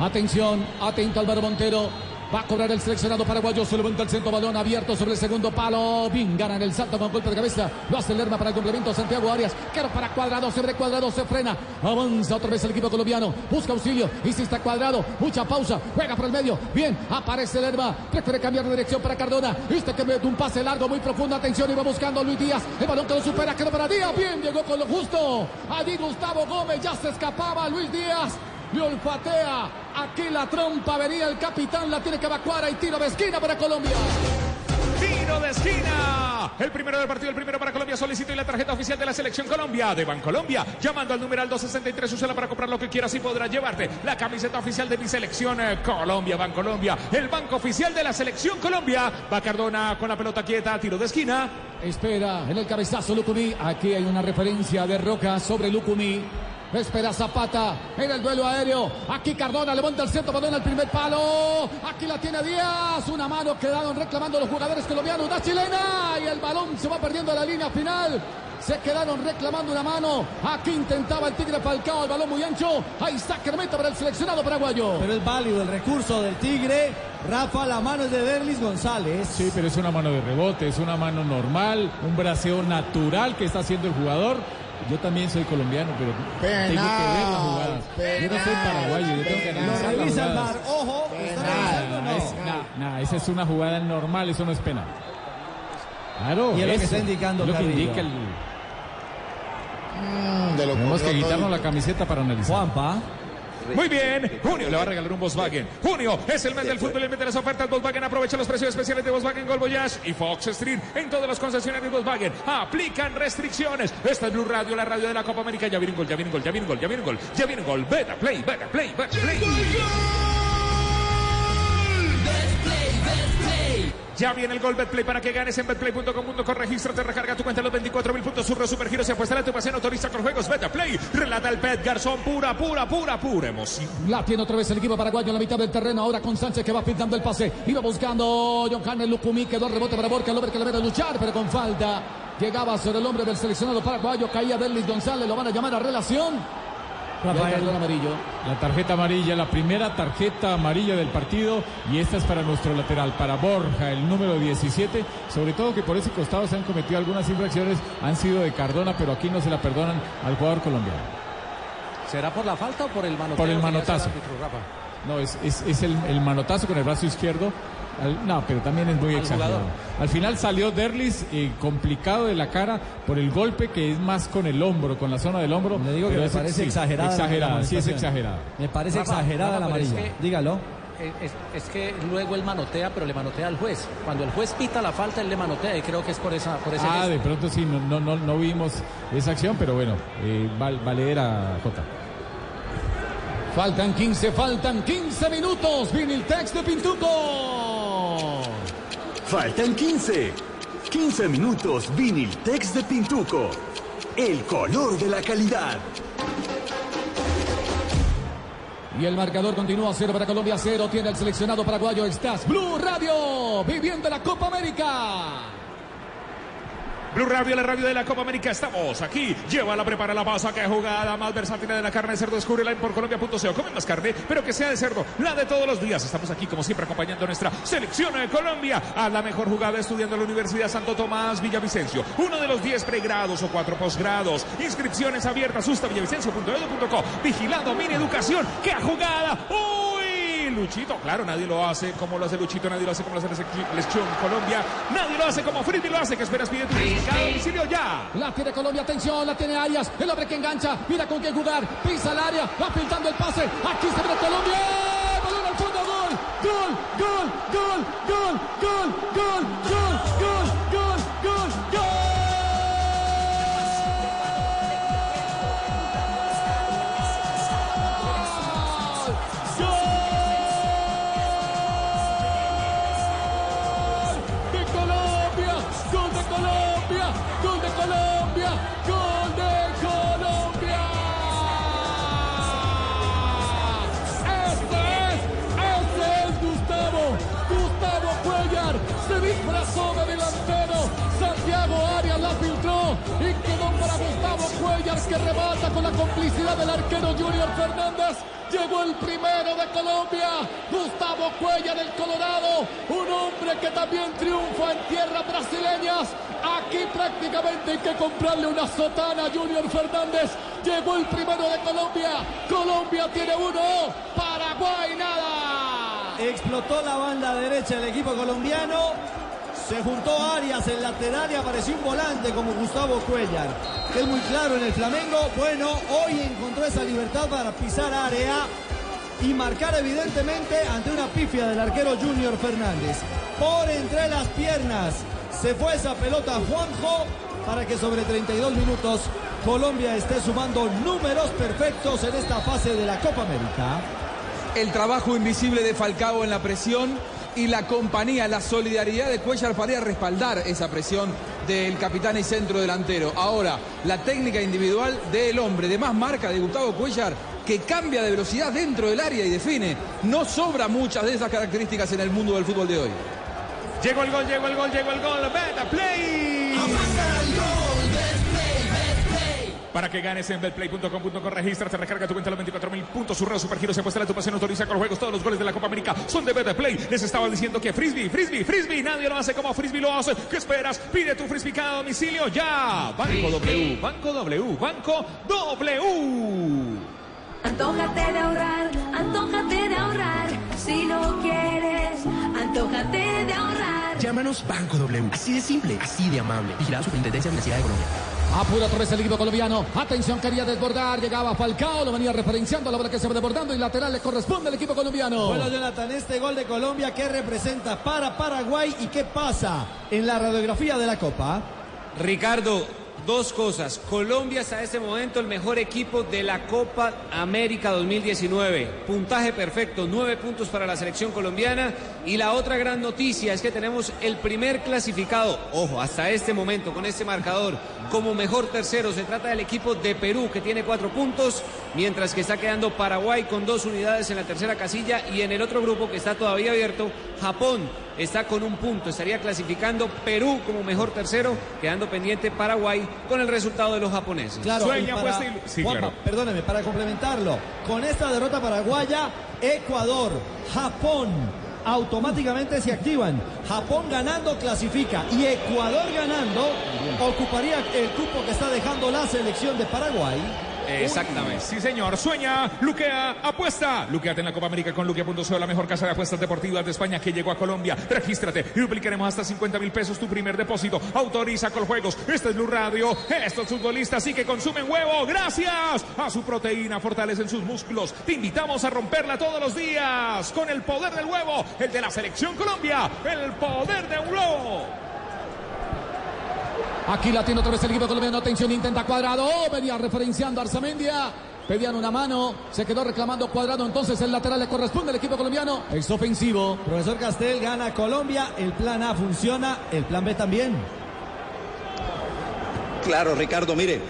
atención, atento Álvaro Montero, Va a cobrar el seleccionado paraguayo. Se levanta el centro balón abierto sobre el segundo palo. Bien, gana en el salto con golpe de cabeza. Lo hace Lerma para el complemento. Santiago Arias. Quiero para cuadrado. Sobre cuadrado se frena. Avanza otra vez el equipo colombiano. Busca auxilio. Está cuadrado. Mucha pausa. Juega por el medio. Bien. Aparece Lerma. Prefiere cambiar de dirección para Cardona. Este que mete un pase largo muy profundo. Atención. Y va buscando a Luis Díaz. El balón que lo supera. Quedó para Díaz. Bien. Llegó con lo justo. Allí Gustavo Gómez. Ya se escapaba Luis Díaz. Le olfatea. Aquí la trompa venía el capitán. La tiene que evacuar. Y tiro de esquina para Colombia. Tiro de esquina. El primero del partido, el primero para Colombia. Solicito y la tarjeta oficial de la selección Colombia de Bancolombia. Llamando al numeral 263, úsala para comprar lo que quieras y podrás llevarte la camiseta oficial de mi selección eh, Colombia, Bancolombia. El banco oficial de la selección Colombia. Va Cardona con la pelota quieta, tiro de esquina. Espera en el cabezazo Lucumí. Aquí hay una referencia de Roca sobre Lucumí. Espera Zapata en el duelo aéreo. Aquí Cardona levanta el centro, balón al primer palo. Aquí la tiene Díaz. Una mano quedaron reclamando los jugadores colombianos. Da chilena y el balón se va perdiendo a la línea final. Se quedaron reclamando una mano. Aquí intentaba el Tigre Falcao, el balón muy ancho. Ahí está Kermeta para el seleccionado paraguayo. Pero es válido el recurso del Tigre. Rafa, la mano es de Derlis González. Sí, pero es una mano de rebote, es una mano normal, un braseo natural que está haciendo el jugador. Yo también soy colombiano, pero tengo que ver las jugadas. Yo no soy paraguayo, yo tengo que analizar jugadas. bar. Ojo. ¿está revisando o no? Es- nah, nah, esa es una jugada normal, eso no es penal. Claro, Y es lo que está indicando lo que indica el... Mm, de lo Tenemos que quitarnos la camiseta para analizar. Juanpa. Muy bien, Junio le va a regalar un Volkswagen. Junio es el mes del fútbol el mes de las ofertas Volkswagen. Aprovecha los precios especiales de Volkswagen Gol y Fox Street en todos los concesionarios Volkswagen. Aplican restricciones. Esta es Blue Radio, la radio de la Copa América. Ya viene un gol, ya viene un gol, ya viene un gol, ya viene un gol, ya viene un gol. Beta play, beta play, beta play. Ya viene el gol Betplay para que ganes en betplay.com.co. Regístrate, recarga tu cuenta en los 24 mil puntos. Surro Supergiros y apuesta a tu pasión autoriza con juegos Betplay. Relata el Bet Garzón. Pura, pura, pura, pura emoción. La tiene otra vez el equipo paraguayo en la mitad del terreno. Ahora con Sánchez que va pintando el pase. Iba buscando John Hannes Lucumí. Quedó el rebote para Borja. Lover que le a luchar, pero con falta. Llegaba sobre el hombre del seleccionado paraguayo. Caía Delis González. Lo van a llamar a relación. Rafael. amarillo. La tarjeta amarilla, la primera tarjeta amarilla del partido y esta es para nuestro lateral, para Borja, el número 17, sobre todo que por ese costado se han cometido algunas infracciones, han sido de Cardona, pero aquí no se la perdonan al jugador colombiano. ¿Será por la falta o por el manoteo? Por el manotazo. No, es, es, es el, el manotazo con el brazo izquierdo. Al- no, pero también es muy Al exagerado. jugador. Al final salió Derlis eh, complicado de la cara por el golpe que es más con el hombro, con la zona del hombro. Le digo que me es- parece sí, exagerada. Exagerada, sí es exagerada. Me parece Rafa, exagerada Rafa, la es amarilla. que- Dígalo. Es, es que luego él manotea, pero le manotea al juez. Cuando el juez pita la falta, él le manotea y creo que es por esa por ese Ah, gesto. de pronto sí, no, no, no, no vimos esa acción, pero bueno, eh, val- Valera J. Faltan 15, faltan 15 minutos. Vinil Tex de Pintuco. Faltan 15. 15 minutos Viniltex de Pintuco. El color de la calidad. Y el marcador continúa 0 para Colombia, 0 tiene el seleccionado paraguayo. Estás Blue Radio, viviendo la Copa América. Blue Radio, la radio de la Copa América. Estamos aquí. Llévala, prepara la pasa. Que jugada más versátil de la carne de cerdo. Descúbrela en porcolombia.co. Come más carne, pero que sea de cerdo. La de todos los días. Estamos aquí, como siempre, acompañando a nuestra selección de Colombia. A la mejor jugada estudiando en la Universidad Santo Tomás Villavicencio. Uno de los 10 pregrados o 4 posgrados. Inscripciones abiertas. Sustavillavicencio.edu.co. Vigilando Mini Educación. ¡Qué jugada! ¡Uy! Luchito, claro, nadie lo hace como lo hace Luchito, nadie lo hace como lo hace selección Colombia, nadie lo hace como Frisbee lo hace, que esperas pide tu domicilio ya. La tiene Colombia, atención, la tiene Arias, el hombre que engancha, mira con quién jugar, pisa el área, va filtrando el pase, aquí se viene Colombia, balón al fondo, gol, gol, gol, gol, gol, gol, gol, gol, gol, gol, con la complicidad del arquero Junior Fernández. Llegó el primero de Colombia, Gustavo Cuellar el Colorado, un hombre que también triunfa en tierras brasileñas. Aquí prácticamente hay que comprarle una sotana a Junior Fernández. Llegó el primero de Colombia, Colombia tiene uno, Paraguay nada. Explotó la banda derecha del equipo colombiano. Se juntó Arias el lateral y apareció un volante como Gustavo Cuellar. Que es muy claro en el Flamengo. Bueno, hoy encontró esa libertad para pisar área y marcar evidentemente ante una pifia del arquero Junior Fernández. Por entre las piernas se fue esa pelota Juanjo para que sobre 32 minutos Colombia esté sumando números perfectos en esta fase de la Copa América. El trabajo invisible de Falcao en la presión y la compañía, la solidaridad de Cuellar para ir a respaldar esa presión del capitán y centro delantero. Ahora, la técnica individual del hombre de más marca de Gustavo Cuellar que cambia de velocidad dentro del área y define. No sobra muchas de esas características en el mundo del fútbol de hoy. Llegó el gol, llegó el gol, llegó el gol. Beta Play. Para que ganes en betplay.com.co, regístrate, recarga tu cuenta a los 24 mil puntos. Su supergiro se apuesta la tu pasión autoriza con los juegos. Todos los goles de la Copa América son de Betplay. Les estaba diciendo que frisbee, frisbee, frisbee. Nadie lo hace como frisbee lo hace. ¿Qué esperas? Pide tu frisbee cada domicilio ya. Banco W, Banco W, Banco W. Antójate de ahorrar, antójate de ahorrar. Si lo quieres, antójate de ahorrar. Llámanos Banco W. Así de simple, así de amable. Vigilado Superintendencia Financiera de Colombia. Apura otra vez el equipo colombiano. Atención, quería desbordar. Llegaba Falcao, lo venía referenciando. La bola que se va desbordando y lateral le corresponde al equipo colombiano. Bueno, Jonathan, este gol de Colombia, ¿qué representa para Paraguay y qué pasa en la radiografía de la Copa? Ricardo, dos cosas. Colombia hasta este momento el mejor equipo de la Copa América 2019. Puntaje perfecto, nueve puntos para la selección colombiana. Y la otra gran noticia es que tenemos el primer clasificado, ojo, hasta este momento con este marcador, como mejor tercero. Se trata del equipo de Perú que tiene cuatro puntos, mientras que está quedando Paraguay con dos unidades en la tercera casilla y en el otro grupo que está todavía abierto, Japón está con un punto. Estaría clasificando Perú como mejor tercero, quedando pendiente Paraguay con el resultado de los japoneses. Claro, Sueña, y para- pues, y- sí, Juanpa, claro. perdóneme, para complementarlo, con esta derrota paraguaya, Ecuador, Japón automáticamente se activan. Japón ganando clasifica y Ecuador ganando ocuparía el cupo que está dejando la selección de Paraguay. Exactamente. Sí, señor. Sueña, luquea, apuesta. Luqueate en la Copa América con luquea.co, la mejor casa de apuestas deportivas de España que llegó a Colombia. Regístrate y duplicaremos hasta 50 mil pesos tu primer depósito. Autoriza con juegos. Este es Blue Radio. Estos futbolistas sí que consumen huevo. Gracias a su proteína fortalecen sus músculos. Te invitamos a romperla todos los días con el poder del huevo, el de la selección Colombia, el poder de un huevo. Aquí la tiene otra vez el equipo colombiano. Atención, intenta cuadrado. Oh, venía referenciando a Arzamendia. Pedían una mano. Se quedó reclamando cuadrado. Entonces el lateral le corresponde al equipo colombiano. Es ofensivo. Profesor Castel gana Colombia, el plan A funciona, el plan B también. Claro, Ricardo, mire,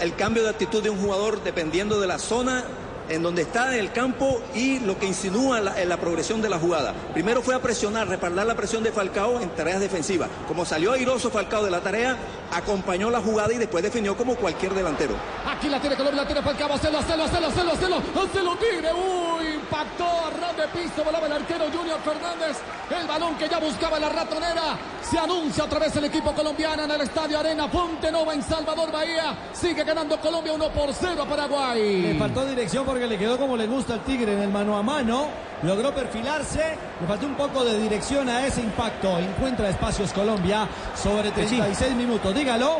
el cambio de actitud de un jugador dependiendo de la zona en donde está en el campo y lo que insinúa la, en la progresión de la jugada. Primero fue a presionar, respaldar la presión de Falcao en tareas defensivas. Como salió airoso Falcao de la tarea, acompañó la jugada y después definió como cualquier delantero. Aquí la tiene Colombia, la tiene Falcao, Hacelo, hacelo, hacelo, hacelo, hacelo, hacelo, Tigre. Uy, impactó a ras de piso, volaba el arquero Junior Fernández. El balón que ya buscaba la ratonera. Se anuncia otra vez el equipo colombiano en el Estadio Arena Fonte Nova en Salvador Bahía. Sigue ganando Colombia 1 por 0 a Paraguay. Le faltó dirección porque le quedó como le gusta al Tigre en el mano a mano. Logró perfilarse. Le faltó un poco de dirección a ese impacto. Encuentra espacios Colombia sobre 36 minutos. Dígalo.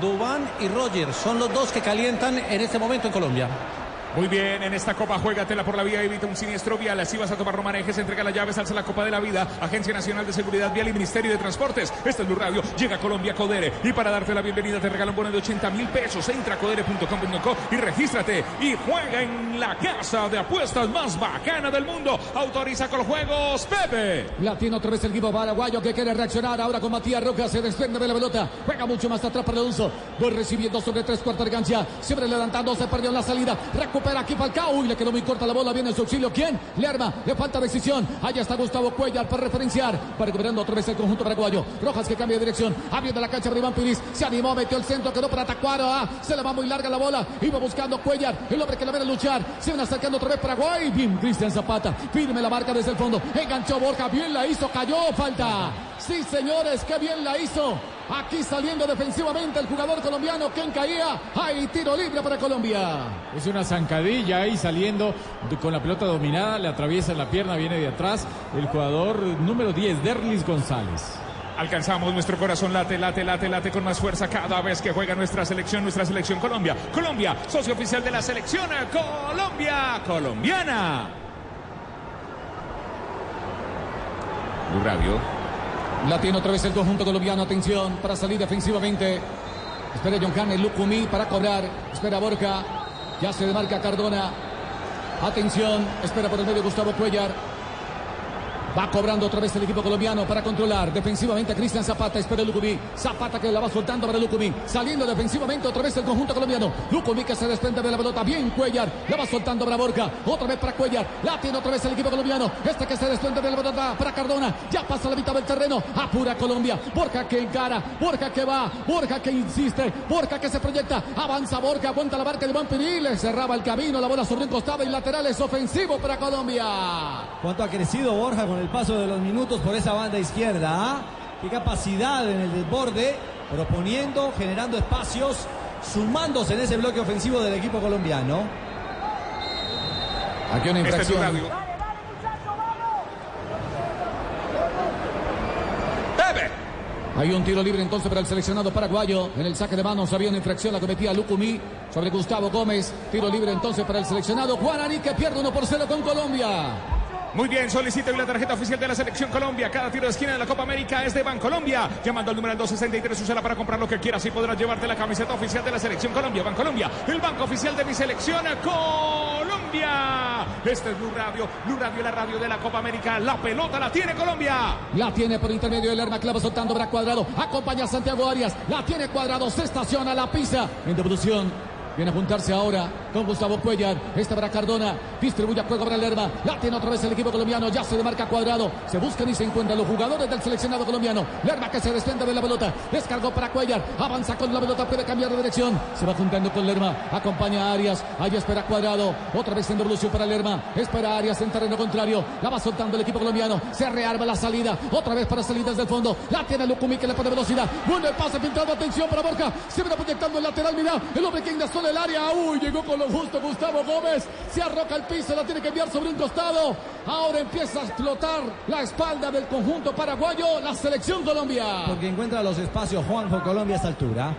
Dubán y Roger son los dos que calientan en este momento en Colombia. Muy bien, en esta copa juégatela por la vía, evita un siniestro vial. Así vas a tomar romanejes, entrega las llaves, alza la Copa de la Vida. Agencia Nacional de Seguridad Vial y Ministerio de Transportes. Este es Blue Radio. Llega a Colombia Codere. Y para darte la bienvenida te regala un bono de 80 mil pesos. Entra a codere.com.co y regístrate. Y juega en la casa de apuestas más bacana del mundo. Autoriza con los juegos, Pepe. La tiene otra vez el equipo paraguayo que quiere reaccionar ahora con Matías Roca. Se desprende de la pelota. Juega mucho más atrás para Alonso. Voy recibiendo sobre tres cuartos de. Siempre levantando. Se perdió en la salida. Recupera aquí Falcao. Uy, le quedó muy corta la bola. Viene en su auxilio. ¿Quién? Lerma. Le falta decisión. Allá está Gustavo Cuellar para referenciar. Para recuperando otra vez el conjunto paraguayo. Rojas que cambia de dirección. Abriendo la cancha para Iván Piris. Se animó, metió el centro. Quedó para Tacuaro. Ah, se le va muy larga la bola. Iba buscando Cuellar. El hombre que la viene a luchar. Se viene acercando otra vez Paraguay. Bien, Cristian Zapata. Firme la marca desde el fondo. Enganchó Borja. Bien la hizo. Cayó. Falta. Sí, señores. Qué bien la hizo. Aquí saliendo defensivamente el jugador colombiano. ¿Quién caía? Hay tiro libre para Colombia. Es una zancadilla ahí saliendo de- con la pelota dominada, le atraviesa la pierna, viene de atrás el jugador número 10, Derlis González. Alcanzamos nuestro corazón late, late, late, late con más fuerza cada vez que juega nuestra selección, nuestra selección Colombia. Colombia, socio oficial de la selección Colombia, colombiana. Radio. La tiene otra vez el conjunto colombiano. Atención para salir defensivamente. Espera John Carnes, Lucumí para cobrar. Espera Borja. Ya se demarca Cardona. Atención. Espera por el medio Gustavo Cuellar. Va cobrando otra vez el equipo colombiano para controlar defensivamente a Cristian Zapata. Espera Lucumí. Zapata que la va soltando para Lucumí. Saliendo defensivamente otra vez el conjunto colombiano. Lucumí que se desprende de la pelota. Bien Cuellar. La va soltando para Borja. Otra vez para Cuellar. La tiene otra vez el equipo colombiano. Este que se desprende de la pelota para Cardona. Ya pasa la mitad del terreno. Apura Colombia. Borja que encara. Borja que va. Borja que insiste. Borja que se proyecta. Avanza Borja. Aguanta la barca de Iván Le cerraba el camino. La bola sobre un costado y lateral es ofensivo para Colombia. ¿Cuánto ha crecido Borja con el paso de los minutos por esa banda izquierda? ah? Qué capacidad en el desborde, proponiendo, generando espacios, sumándose en ese bloque ofensivo del equipo colombiano. Aquí una Este es infracción. radio. Bebe. Hay un tiro libre entonces para el seleccionado paraguayo. En el saque de manos había una infracción, la cometía Lucumí sobre Gustavo Gómez. Tiro libre entonces para el seleccionado Guaraní que pierde 1 por 0 con Colombia. Muy bien, solicita hoy la tarjeta oficial de la Selección Colombia. Cada tiro de esquina de la Copa América es de Bancolombia. Llamando al número 263, úsala para comprar lo que quieras y podrás llevarte la camiseta oficial de la Selección Colombia. Bancolombia, el banco oficial de mi selección Colombia. Este es Blue Radio, Blue Radio, la radio de la Copa América. La pelota la tiene Colombia. La tiene por intermedio del arma clava soltando para cuadrado. Acompaña a Santiago Arias. La tiene cuadrado. Se estaciona la pisa. En devolución. Viene a juntarse ahora con Gustavo Cuellar. Este para Cardona. Distribuye a juego para Lerma. La tiene otra vez el equipo colombiano. Ya se demarca cuadrado. Se buscan y se encuentran los jugadores del seleccionado colombiano. Lerma que se desprende de la pelota. Descargó para Cuellar. Avanza con la pelota. Puede cambiar de dirección. Se va juntando con Lerma. Acompaña a Arias. Ahí espera cuadrado. Otra vez en devolución para Lerma. Espera Arias en terreno contrario. La va soltando el equipo colombiano. Se rearma la salida. Otra vez para salir desde el fondo. La tiene Lucumí que le pone velocidad. Bueno el pase pintado. Atención para Borja. Se viene proyectando el lateral. Mira. El hombre que ingresó en el área. Uy, llegó con lo justo Gustavo Gómez. Se arroca al piso. La tiene que enviar sobre un costado. Ahora empieza a explotar la espalda del conjunto paraguayo. La selección Colombia. Porque encuentra los espacios Juanjo Colombia a esta altura.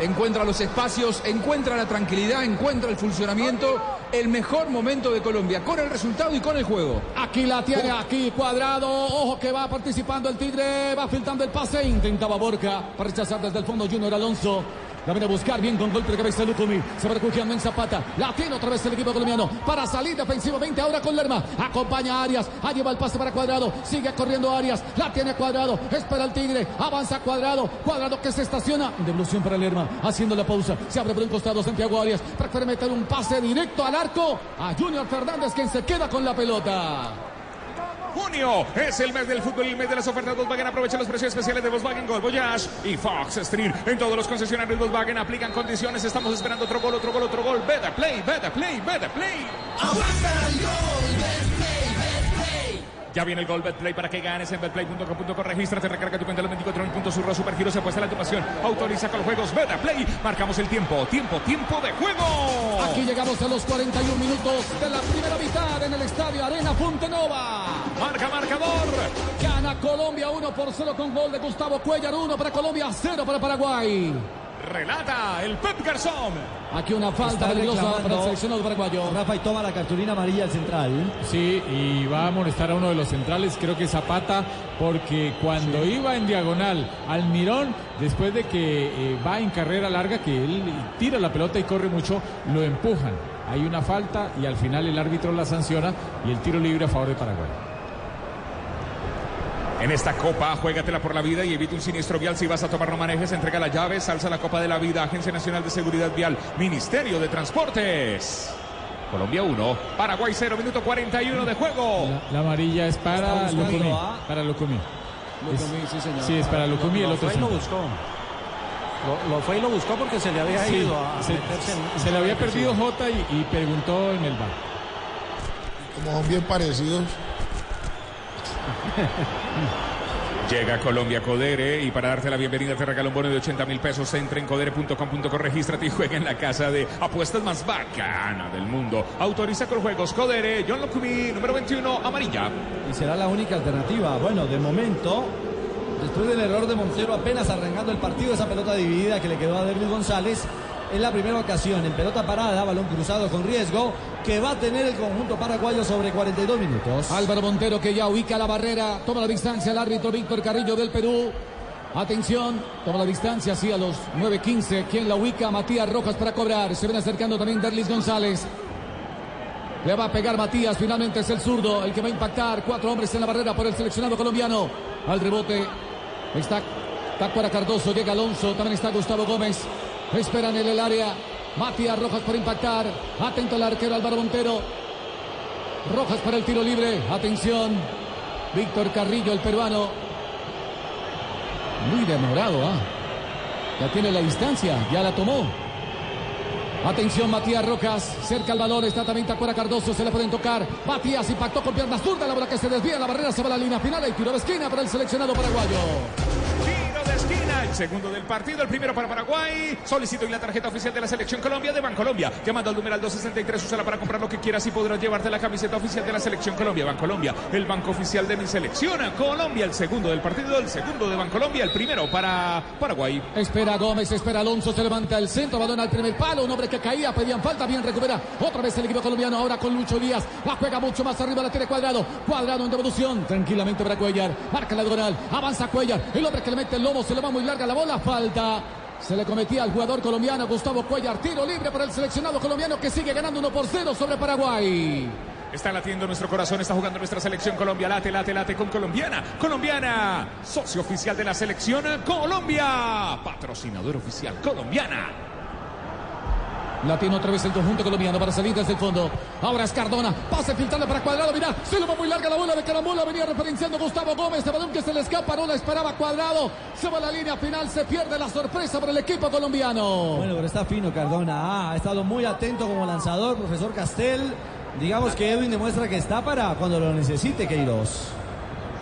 Encuentra los espacios, encuentra la tranquilidad, encuentra el funcionamiento, el mejor momento de Colombia, con el resultado y con el juego. Aquí la tiene, aquí cuadrado. Ojo que va participando el Tigre. Va filtrando el pase. Intentaba Borja para rechazar desde el fondo Junior Alonso. La viene a buscar bien con golpe de cabeza Lucumi. Se va refugiando en Zapata. La tiene otra vez el equipo colombiano. Para salir defensivamente ahora con Lerma. Acompaña a Arias. Ahí lleva el pase para Cuadrado. Sigue corriendo Arias. La tiene Cuadrado. Espera el Tigre. Avanza Cuadrado. Cuadrado que se estaciona. Devolución para Lerma. Haciendo la pausa. Se abre por un costado Santiago Arias. Prefiere meter un pase directo al arco. A Junior Fernández quien se queda con la pelota. Junio es el mes del fútbol y el mes de las ofertas Volkswagen. Aprovecha los precios especiales de Volkswagen Gol Voyage y Fox Street. En todos los concesionarios Volkswagen aplican condiciones. Estamos esperando otro gol, otro gol, otro gol. Better play, better play, better play. Ya viene el gol Betplay para que ganes en betplay.com.co. Regístrate, recarga tu cuenta los 24 en punto surro super se apuesta la tu pasión. Autoriza con los juegos Betplay. Marcamos el tiempo, tiempo, tiempo de juego. Aquí llegamos a los 41 minutos de la primera mitad en el estadio Arena Fontenova. Marca marcador. Gana Colombia 1 por 0 con gol de Gustavo Cuellar. 1 para Colombia, 0 para Paraguay. Relata el Pep Garzón. Aquí una falta peligrosa para el seleccionado paraguayo. Rafa y toma la cartulina amarilla al central. Sí, y va a molestar a uno de los centrales, creo que Zapata, porque cuando iba en diagonal al Mirón, después de que eh, va en carrera larga, que él tira la pelota y corre mucho, lo empujan. Hay una falta y al final el árbitro la sanciona y el tiro libre a favor de Paraguay. En esta copa, juégatela por la vida y evita un siniestro vial. Si vas a tomar no manejes, entrega las llaves, alza la copa de la vida, Agencia Nacional de Seguridad Vial, Ministerio de Transportes. Colombia 1, Paraguay 0, minuto 41 de juego. La amarilla es para Lucumí. a- Para Lucumí. Lucumí, sí, señor. Sí, es para Lucumí, el Lo otro fue y lo buscó. Lo, lo fue y lo buscó porque se le había Sí, ido a, se, en- se le había perdido Jota y, y preguntó en el bar. Como son bien parecidos. Llega Colombia Codere y para darte la bienvenida te regala un bono de 80 mil pesos. Entra en codere.com.co, regístrate y juega en la casa de apuestas más bacana del mundo. Autoriza con juegos Codere, John Locumí, número 21, amarilla. Y será la única alternativa. Bueno, de momento, después del error de Montero, apenas arrancando el partido, esa pelota dividida que le quedó a Derlis González. Es la primera ocasión en pelota parada, balón cruzado con riesgo, que va a tener el conjunto paraguayo sobre 42 minutos. Álvaro Montero que ya ubica la barrera, toma la distancia el árbitro Víctor Carrillo del Perú. Atención, toma la distancia, sí, a los 9.15. ¿Quién la ubica? Matías Rojas para cobrar. Se viene acercando también Derlis González. Le va a pegar Matías. Finalmente es el zurdo el que va a impactar. Cuatro hombres en la barrera por el seleccionado colombiano. Al rebote está Tacuara Cardoso. Llega Alonso. También está Gustavo Gómez. Esperan en el área. Matías Rojas para impactar. Atento el arquero Álvaro Montero. Rojas para el tiro libre. Atención. Víctor Carrillo, el peruano. Muy demorado, ¿ah? Ya tiene la distancia, ya la tomó. Atención, Matías Rojas, cerca al balón, está también Tacuara Cardoso, se le pueden tocar. Matías impactó con piernas zurda, la bola que se desvía, la barrera se va a la línea final y tiro de esquina para el seleccionado paraguayo. Segundo del partido, el primero para Paraguay. Solicito y la tarjeta oficial de la Selección Colombia de Bancolombia. Llamando al numeral 263, úsala para comprar lo que quieras y podrás llevarte la camiseta oficial de la Selección Colombia. Bancolombia, el banco oficial de mi selección. Colombia, el segundo del partido, el segundo de Bancolombia, el primero para Paraguay. Espera Gómez, espera Alonso, se levanta el centro, balón al primer palo, un hombre que caía, pedían falta, bien recupera. Otra vez el equipo colombiano, ahora con Lucho Díaz. La juega mucho más arriba, la tiene cuadrado. Cuadrado en devolución, tranquilamente para Cuellar. Marca la diagonal, avanza Cuellar. El hombre que le mete el lomo, se le va muy larga la bola, falta. Se le cometía al jugador colombiano Gustavo Cuellar. Tiro libre para el seleccionado colombiano que sigue ganando 1 por 0 sobre Paraguay. Está latiendo nuestro corazón, está jugando nuestra selección Colombia. Late, late, late con colombiana. Colombiana, socio oficial de la selección Colombia. Patrocinador oficial colombiana. La tiene otra vez el conjunto colombiano para salir desde el fondo. Ahora es Cardona. Pase filtrando para Cuadrado. Mira, se le va muy larga la bola de Caramola. Venía referenciando Gustavo Gómez. De balón que se le escapa. No la esperaba Cuadrado. Se va a la línea final. Se pierde la sorpresa para el equipo colombiano. Bueno, pero está fino Cardona. Ah, ha estado muy atento como lanzador, profesor Castel. Digamos que Edwin demuestra que está para cuando lo necesite, Queiroz.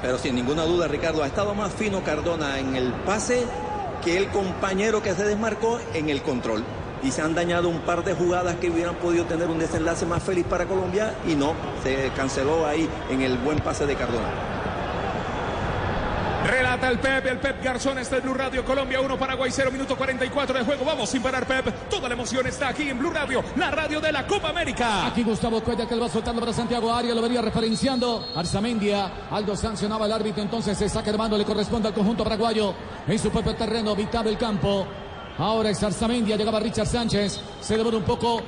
Pero sin ninguna duda, Ricardo, ha estado más fino Cardona en el pase que el compañero que se desmarcó en el control. Y se han dañado un par de jugadas que hubieran podido tener un desenlace más feliz para Colombia y no, se canceló ahí en el buen pase de Cardona. Relata el Pep, el Pep Garzón está en Blue Radio Colombia 1, Paraguay 0, minuto 44 de juego. Vamos sin parar, Pep. Toda la emoción está aquí en Blue Radio, la radio de la Copa América. Aquí Gustavo Cuella que lo va soltando para Santiago Arias, lo venía referenciando. Arzamendia, Aldo sancionaba al árbitro, entonces se saca de mano, le corresponde al conjunto paraguayo en su propio terreno, mitad del campo. Ahora es Arzamendia, llegaba Richard Sánchez, se demora un poco.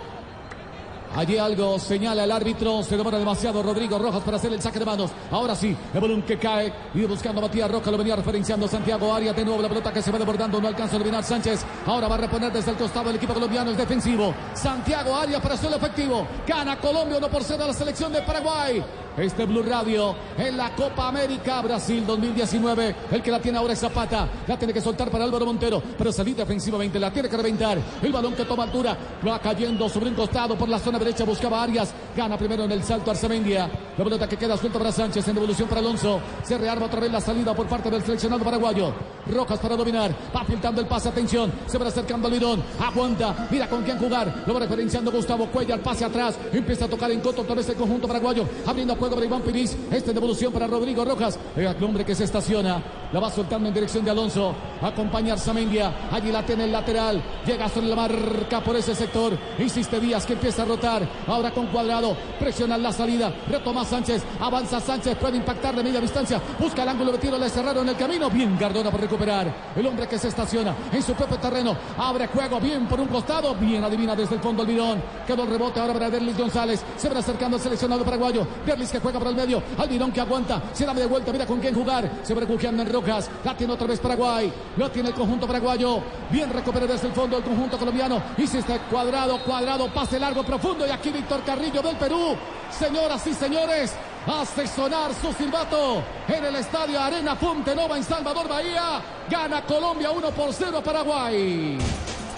Allí algo señala el árbitro, se demora demasiado Rodrigo Rojas para hacer el saque de manos. Ahora sí, el balón que cae, y buscando a Matías Roca, lo venía referenciando Santiago Arias, de nuevo la pelota que se va desbordando, no alcanza a eliminar Sánchez. Ahora va a reponer desde el costado el equipo colombiano, es defensivo. Santiago Arias para suelo efectivo. Gana Colombia 1 por 0 a la selección de Paraguay. Este Blue Radio en la Copa América Brasil 2019. El que la tiene ahora es Zapata. La tiene que soltar para Álvaro Montero. Pero salir defensivamente. La tiene que reventar. El balón que toma altura. Va cayendo sobre un costado por la zona derecha. Buscaba Arias. Gana primero en el salto Arzamendia. La pelota que queda suelta para Sánchez. En devolución para Alonso. Se rearma otra vez la salida por parte del seleccionado paraguayo. Rojas para dominar. Va filtrando el pase. Atención. Se va acercando al bidón. Aguanta. Mira con quién jugar. Lo va referenciando Gustavo Cuellar. Pase atrás. Empieza a tocar en coto otra vez el conjunto paraguayo. Abriendo juego para Iván Piris. Este en devolución para Rodrigo Rojas. El hombre que se estaciona. La va soltando en dirección de Alonso. Acompaña Arzamendia. Allí la tiene el lateral. Llega sobre la marca por ese sector. Insiste Díaz que empieza a rotar. Ahora con cuadrado. Presiona la salida. Retoma Sánchez. Avanza Sánchez. Puede impactar de media distancia. Busca el ángulo de tiro. Le cerraron el camino. Bien Gardona por recuperar. El hombre que se estaciona en su propio terreno. Abre juego bien por un costado. Bien adivina desde el fondo el bidón. Quedó el rebote ahora para Derlis González. Se va acercando el seleccionado paraguayo. Derlis que juega para el medio. Almirón que aguanta. Se da de vuelta. Mira con quién jugar. Se va en Rojas. La tiene otra vez Paraguay. Lo tiene el conjunto paraguayo. Bien recupera desde el fondo el conjunto colombiano. Y si está cuadrado, cuadrado. Pase largo, profundo. Y aquí Víctor Carrillo del Perú. Señoras y señores. Hace sonar su silbato en el estadio Arena Fontenova en Salvador Bahía. Gana Colombia 1 por 0 Paraguay.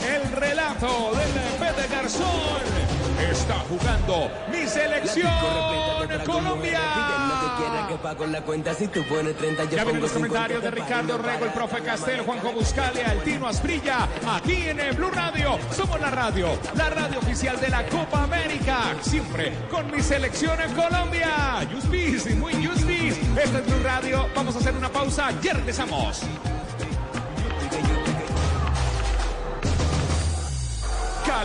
El relato del Pete Garzón. Está jugando mi selección Colombia. Ya vienen los comentarios de Ricardo Rego, el profe Castel, Juanjo Buscalia, el Tino Asprilla, aquí en el Blue Radio. Somos la radio, la radio oficial de la Copa América. Siempre con mi selección en Colombia. Yuspis, muy Yuspis. Este es Blue Radio. Vamos a hacer una pausa. Ya regresamos.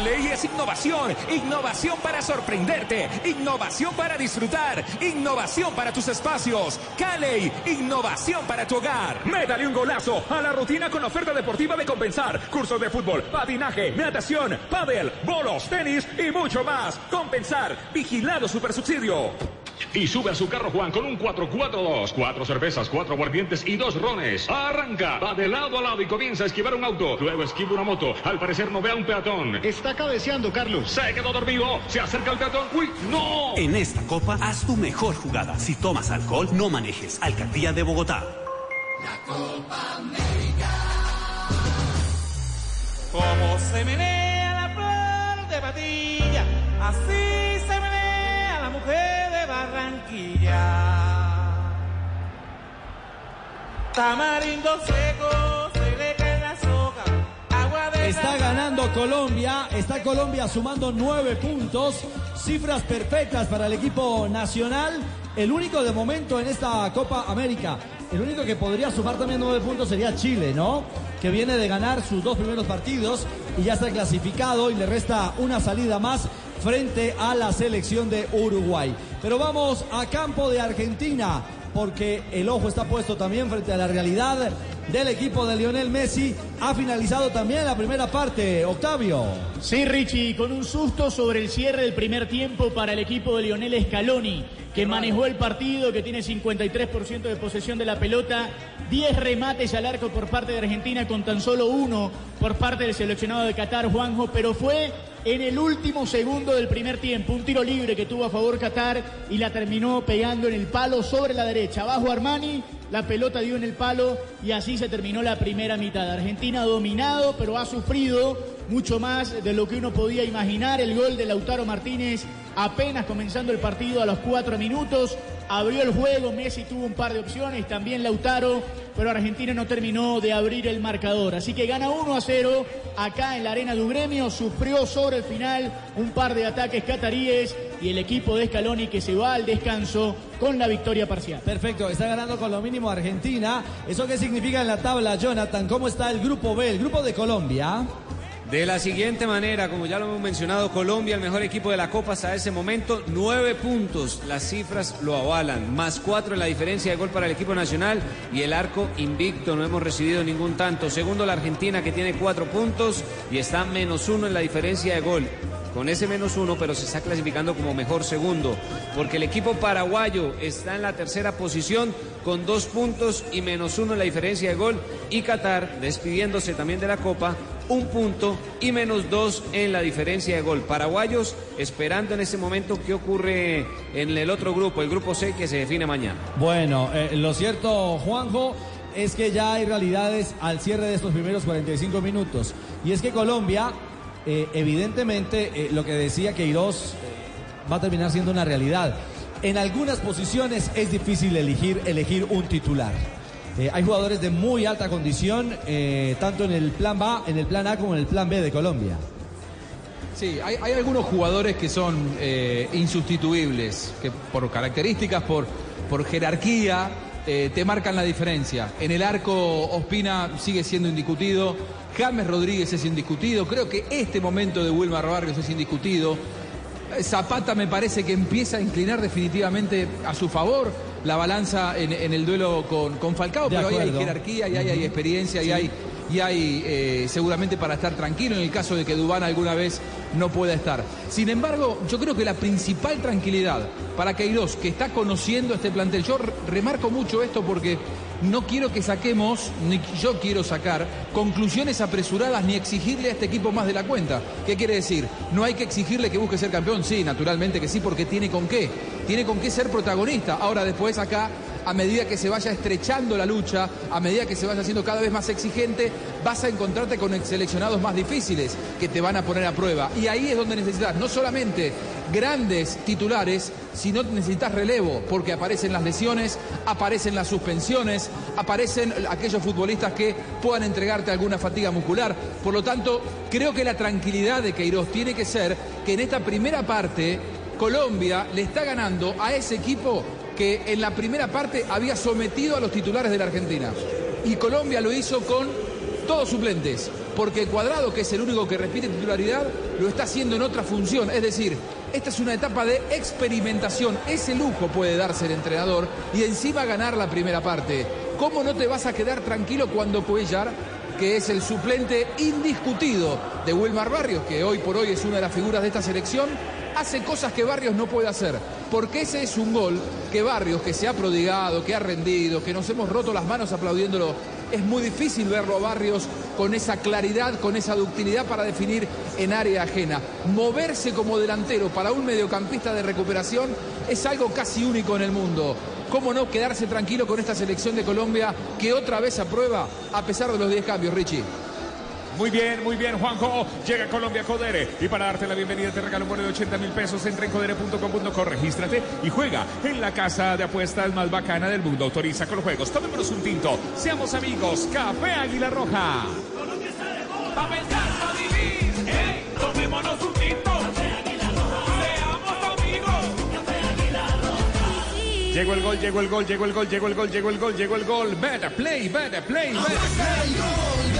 Cali es innovación, innovación para sorprenderte, innovación para disfrutar, innovación para tus espacios. Cali, innovación para tu hogar. Métale un golazo a la rutina con oferta deportiva de compensar. Cursos de fútbol, patinaje, natación, pádel, bolos, tenis y mucho más. Compensar, vigilado super subsidio. Y sube a su carro Juan con un 442. Cuatro cervezas, cuatro aguardientes y dos rones. Arranca, va de lado a lado y comienza a esquivar un auto. Luego esquiva una moto. Al parecer no ve a un peatón. Está cabeceando, Carlos. Se quedó dormido. Se acerca el peatón. ¡Uy, no! En esta copa, haz tu mejor jugada. Si tomas alcohol, no manejes. Alcaldía de Bogotá. Como se menea la flor de patilla, así se menea la mujer Barranquilla. Tamarindo seco, se le cae la soga, agua de Está ganando Colombia, está Colombia sumando nueve puntos, cifras perfectas para el equipo nacional, el único de momento en esta Copa América. El único que podría sumar también nueve puntos sería Chile, ¿no? Que viene de ganar sus dos primeros partidos y ya está clasificado y le resta una salida más frente a la selección de Uruguay. Pero vamos a campo de Argentina porque el ojo está puesto también frente a la realidad del equipo de Lionel Messi. Ha finalizado también la primera parte, Octavio. Sí, Richie, con un susto sobre el cierre del primer tiempo para el equipo de Lionel Scaloni, que manejó el partido, que tiene 53% de posesión de la pelota, 10 remates al arco por parte de Argentina con tan solo uno por parte del seleccionado de Qatar, Juanjo, pero fue en el último segundo del primer tiempo, un tiro libre que tuvo a favor Qatar y la terminó pegando en el palo sobre la derecha. Abajo Armani, la pelota dio en el palo y así se terminó la primera mitad. Argentina dominado, pero ha sufrido mucho más de lo que uno podía imaginar. El gol de Lautaro Martínez apenas comenzando el partido a los cuatro minutos. Abrió el juego, Messi tuvo un par de opciones, también Lautaro, pero Argentina no terminó de abrir el marcador. Así que gana 1 a 0 acá en la arena de Gremio, sufrió sobre el final un par de ataques cataríes y el equipo de Scaloni que se va al descanso con la victoria parcial. Perfecto, está ganando con lo mínimo Argentina. ¿Eso qué significa en la tabla, Jonathan? ¿Cómo está el grupo B, el grupo de Colombia? De la siguiente manera, como ya lo hemos mencionado, Colombia, el mejor equipo de la Copa hasta ese momento, nueve puntos. Las cifras lo avalan. Más cuatro en la diferencia de gol para el equipo nacional y el arco invicto. No hemos recibido ningún tanto. Segundo, la Argentina que tiene cuatro puntos y está menos uno en la diferencia de gol. Con ese menos uno, pero se está clasificando como mejor segundo. Porque el equipo paraguayo está en la tercera posición con dos puntos y menos uno en la diferencia de gol. Y Qatar, despidiéndose también de la Copa, un punto y menos dos en la diferencia de gol. Paraguayos esperando en este momento qué ocurre en el otro grupo, el grupo C que se define mañana. Bueno, eh, lo cierto, Juanjo, es que ya hay realidades al cierre de estos primeros 45 minutos. Y es que Colombia, eh, evidentemente, eh, lo que decía Queiroz va a terminar siendo una realidad. En algunas posiciones es difícil elegir, elegir un titular. Eh, hay jugadores de muy alta condición, eh, tanto en el plan A, en el plan A como en el plan B de Colombia. Sí, hay, algunos jugadores que son eh, insustituibles, que por características, por, por jerarquía, te marcan la diferencia. En el arco, Ospina sigue siendo indiscutido, James Rodríguez es indiscutido, creo que este momento de Wilmar Barrios es indiscutido. Zapata me parece que empieza a inclinar definitivamente a su favor la balanza en, en el duelo con, con Falcao, De pero ahí hay jerarquía y ahí hay experiencia y hay, y hay eh, seguramente para estar tranquilo en el caso de que Dubán alguna vez no pueda estar. Sin embargo, yo creo que la principal tranquilidad para Queiroz, que está conociendo este plantel, yo re- remarco mucho esto porque no quiero que saquemos, ni yo quiero sacar, conclusiones apresuradas ni exigirle a este equipo más de la cuenta. ¿Qué quiere decir? No hay que exigirle que busque ser campeón, sí, naturalmente que sí, porque tiene con qué. Tiene con qué ser protagonista. Ahora después acá a medida que se vaya estrechando la lucha, a medida que se vaya haciendo cada vez más exigente, vas a encontrarte con seleccionados más difíciles que te van a poner a prueba. Y ahí es donde necesitas no solamente grandes titulares, sino necesitas relevo, porque aparecen las lesiones, aparecen las suspensiones, aparecen aquellos futbolistas que puedan entregarte alguna fatiga muscular. Por lo tanto, creo que la tranquilidad de Queiroz tiene que ser que en esta primera parte Colombia le está ganando a ese equipo que en la primera parte había sometido a los titulares de la Argentina. Y Colombia lo hizo con todos suplentes. porque Cuadrado, que es el único que repite titularidad, lo está haciendo en otra función. Es decir, esta es una etapa de experimentación. Ese lujo puede darse el entrenador y encima ganar la primera parte. ¿Cómo no te vas a quedar tranquilo cuando Cuellar, que es el suplente indiscutido de Wilmar Barrios, que hoy por hoy es una de las figuras de esta selección, hace cosas que Barrios no puede hacer? Porque ese es un gol que Barrios, que se ha prodigado, que ha rendido, que nos hemos roto las manos aplaudiéndolo, es muy difícil verlo a Barrios con esa claridad, con esa ductilidad para definir en área ajena. Moverse como delantero para un mediocampista de recuperación es algo casi único en el mundo. ¿Cómo no quedarse tranquilo con esta selección de Colombia que otra vez aprueba a pesar de los 10 cambios, Richie? Muy bien, muy bien, Juanjo. Llega Colombia Codere. Y para darte la bienvenida te regalo un bono de 80 mil pesos. Entra en codere.com.co, regístrate y juega en la casa de apuestas más bacana del mundo. Autoriza con los juegos. Tomémonos un tinto. Seamos amigos. Café Águila Roja. Pa' pensar, pa' vivir, ey, tomémonos un tinto. Seamos amigos. Llegó el gol, llegó el gol, llegó el gol, llegó el gol, llegó el gol, llegó el gol. Better play, better play, better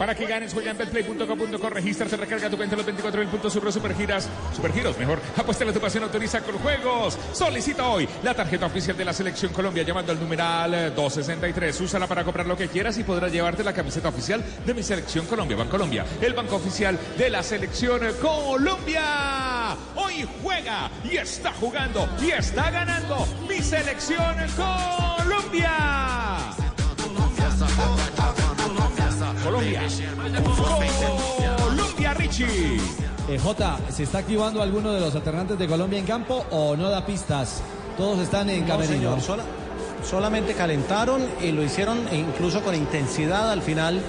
Para que ganes, juega en betplay.com.co, regístrate, recarga tu cuenta los 24 mil puntos, sobre supergiras, supergiros, mejor. Apuesta tu pasión, autoriza con juegos. Solicita hoy la tarjeta oficial de la Selección Colombia llamando al numeral eh, 263. Úsala para comprar lo que quieras y podrás llevarte la camiseta oficial de mi Selección Colombia. Bancolombia, el banco oficial de la Selección Colombia. Hoy juega y está jugando y está ganando mi Selección Colombia. Colombia. Colombia, Richie. Eh, Jota, ¿se está activando alguno de los alternantes de Colombia en campo o no da pistas? Todos están en No, camerino. señor, sola- solamente calentaron y lo hicieron incluso con intensidad al final.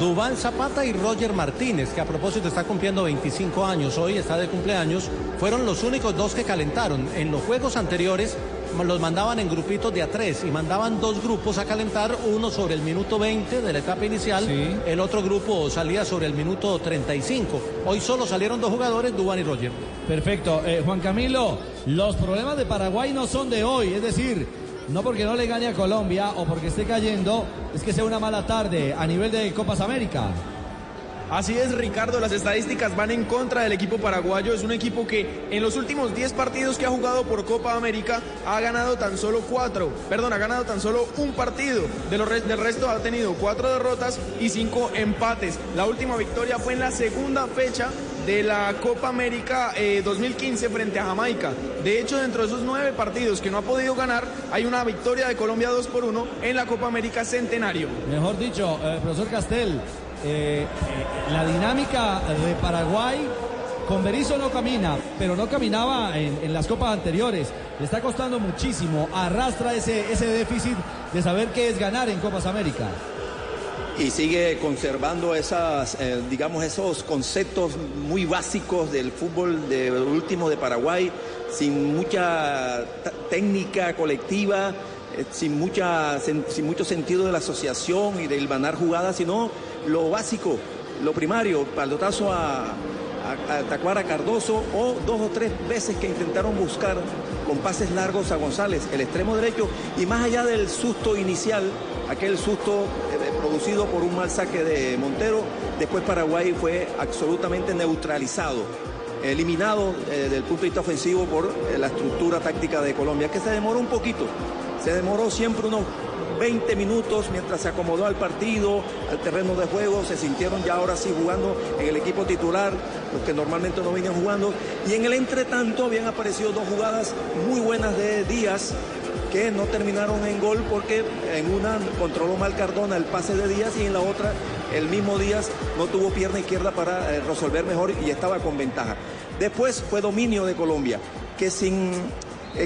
Dubán Zapata y Roger Martínez, que a propósito está cumpliendo 25 años, hoy está de cumpleaños, fueron los únicos dos que calentaron. En los juegos anteriores los mandaban en grupitos de a tres y mandaban dos grupos a calentar, uno sobre el minuto 20 de la etapa inicial, el otro grupo salía sobre el minuto 35. Hoy solo salieron dos jugadores, Dubán y Roger. Perfecto. Eh, Juan Camilo, los problemas de Paraguay no son de hoy, es decir, no porque no le gane a Colombia o porque esté cayendo, es que sea una mala tarde a nivel de Copas América. Así es, Ricardo, las estadísticas van en contra del equipo paraguayo. Es un equipo que en los últimos 10 partidos que ha jugado por Copa América ha ganado tan solo 4. Perdón, ha ganado tan solo un partido. De del resto ha tenido 4 derrotas y 5 empates. La última victoria fue en la segunda fecha de la Copa América eh, 2015 frente a Jamaica. De hecho, dentro de esos 9 partidos que no ha podido ganar, hay una victoria de Colombia 2 por 1 en la Copa América Centenario. Mejor dicho, eh, profesor Castel, eh, la dinámica de Paraguay con Berizzo no camina, pero no caminaba en, las copas anteriores. Le está costando muchísimo, arrastra ese, ese déficit de saber qué es ganar en Copas América. y sigue conservando esas, eh, digamos, esos conceptos muy básicos del fútbol de último de Paraguay, sin mucha técnica colectiva, eh, sin, mucha, sen- sin mucho sentido de la asociación y del ganar jugadas, sino lo básico, lo primario, palotazo a, a, Tacuara Cardoso o dos o tres veces que intentaron buscar con pases largos a González, el extremo derecho, y más allá del susto inicial, aquel susto eh, producido por un mal saque de Montero, después Paraguay fue absolutamente neutralizado, eliminado eh, del punto de vista ofensivo por eh, la estructura táctica de Colombia, que se demoró un poquito, se demoró siempre unos 20 minutos mientras se acomodó al partido, al terreno de juego, se sintieron ya ahora sí jugando en el equipo titular, los que normalmente no venían jugando, y en el entretanto habían aparecido dos jugadas muy buenas de Díaz, que no terminaron en gol porque en una controló mal Cardona el pase de Díaz y en la otra el mismo Díaz no tuvo pierna izquierda para eh, resolver mejor y estaba con ventaja. Después fue dominio de Colombia, que sin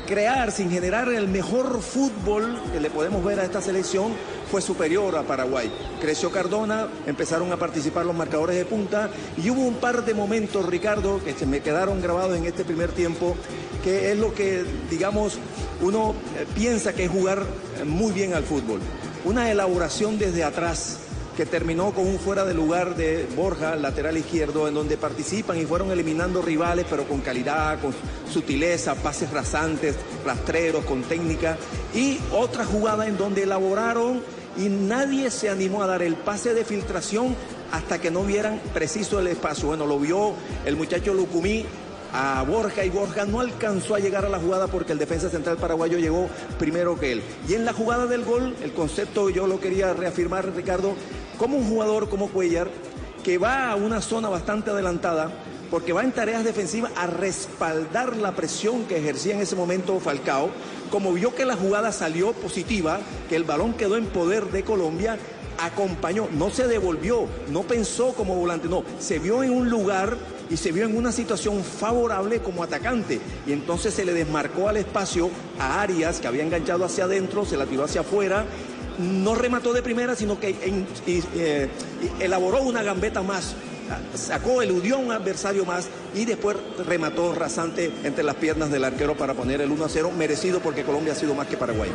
crear, sin generar el mejor fútbol que le podemos ver a esta selección, fue superior a Paraguay. Creció Cardona, empezaron a participar los marcadores de punta y hubo un par de momentos, Ricardo, que se me quedaron grabados en este primer tiempo, que es lo que, digamos, uno eh, piensa que es jugar eh, muy bien al fútbol. Una elaboración desde atrás que terminó con un fuera de lugar de Borja, lateral izquierdo, en donde participan y fueron eliminando rivales, pero con calidad, con sutileza, pases rasantes, rastreros, con técnica. Y otra jugada en donde elaboraron y nadie se animó a dar el pase de filtración hasta que no vieran preciso el espacio. Bueno, lo vio el muchacho Lucumí a Borja y Borja no alcanzó a llegar a la jugada porque el defensa central paraguayo llegó primero que él. Y en la jugada del gol, el concepto yo lo quería reafirmar, Ricardo, como un jugador como Cuellar que va a una zona bastante adelantada porque va en tareas defensivas a respaldar la presión que ejercía en ese momento Falcao, como vio que la jugada salió positiva, que el balón quedó en poder de Colombia, acompañó, no se devolvió, no pensó como volante, no, se vio en un lugar y se vio en una situación favorable como atacante. Y entonces se le desmarcó al espacio a Arias, que había enganchado hacia adentro, se la tiró hacia afuera. No remató de primera, sino que eh, elaboró una gambeta más. Sacó, eludió a un adversario más y después remató rasante entre las piernas del arquero para poner el 1 a 0, merecido porque Colombia ha sido más que Paraguay.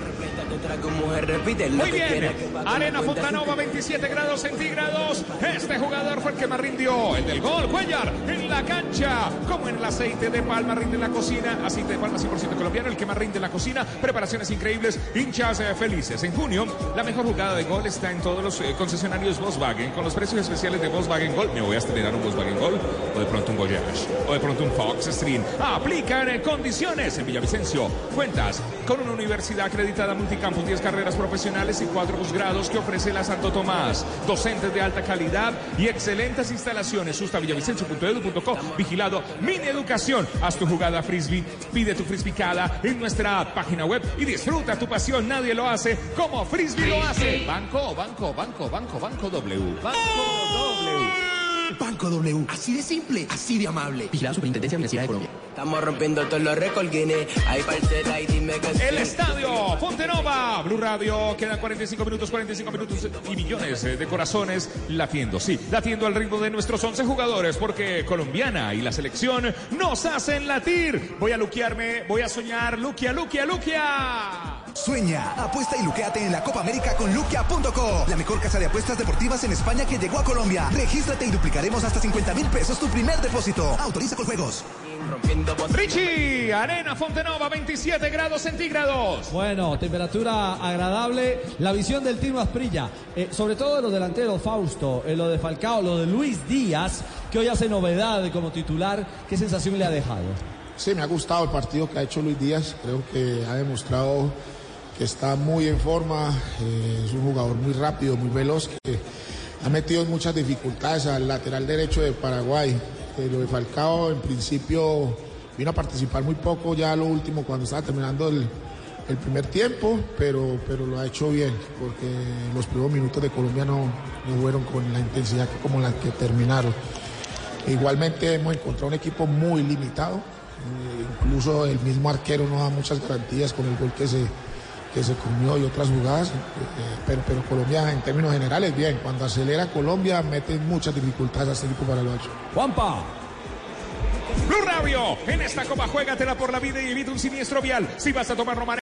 Muy bien, Arena Fontanova, 27 grados centígrados. Este jugador fue el que más rindió, el del gol, Cuellar, en la cancha, como en el aceite de palma rinde en la cocina, aceite de palma 100% colombiano, el que más rinde en la cocina, preparaciones increíbles, hinchas eh, felices. En junio, la mejor jugada de gol está en todos los eh, concesionarios Volkswagen, con los precios especiales de Volkswagen Gol. Me voy a estrenar un Volkswagen Gol, o de pronto un Voyage, o de pronto un Fox Stream. Aplican eh, condiciones en Villavicencio. Cuentas con una universidad acreditada multicampus, 10 carreras profesionales y 4 posgrados que ofrece la Santo Tomás. Docentes de alta calidad y excelentes instalaciones. Sustavillavicencio.edu.co. Vigilado Mini Educación. Haz tu jugada frisbee. Pide tu frisbicada en nuestra página web y disfruta tu pasión. Nadie lo hace como Frisbee lo hace. Banco, banco, banco, banco, banco W. Banco W. Banco W, así de simple, así de amable. Vigilado Superintendencia Financiera de Colombia. Estamos rompiendo todos los récords, Guinness. Hay parcela y dime que. El estadio Fontenova, Blue Radio, quedan 45 minutos, 45 minutos y millones de corazones latiendo, sí, latiendo al ritmo de nuestros 11 jugadores, porque colombiana y la selección nos hacen latir. Voy a luquearme, voy a soñar, luquia, luquia, luquia. Sueña, apuesta y luqueate en la Copa América con luquia.co, la mejor casa de apuestas deportivas en España que llegó a Colombia. Regístrate y duplicaremos hasta 50 mil pesos tu primer depósito. Autoriza con juegos. Richie, Arena Fontenova, 27 grados centígrados. Bueno, temperatura agradable. La visión del Tino Asprilla, eh, sobre todo de los delanteros, Fausto, eh, lo de Falcao, lo de Luis Díaz, que hoy hace novedad como titular. ¿Qué sensación le ha dejado? Sí, me ha gustado el partido que ha hecho Luis Díaz. Creo que ha demostrado que está muy en forma. eh, es un jugador muy rápido, muy veloz, que ha metido muchas dificultades al lateral derecho de Paraguay. Eh, lo de Falcao, en principio, vino a participar muy poco ya lo último cuando estaba terminando el, primer tiempo, pero, pero lo ha hecho bien, porque los primeros minutos de Colombia no, no fueron con la intensidad como las que terminaron. Igualmente hemos encontrado un equipo muy limitado, eh, incluso el mismo arquero no da muchas garantías con el gol que se, que se comió y otras jugadas, eh, pero, pero Colombia en términos generales bien, cuando acelera Colombia mete muchas dificultades a este equipo paraguayo. Juanpa. Blue Radio, en esta copa juégatela por la vida y evita un siniestro vial. Si vas a tomar Román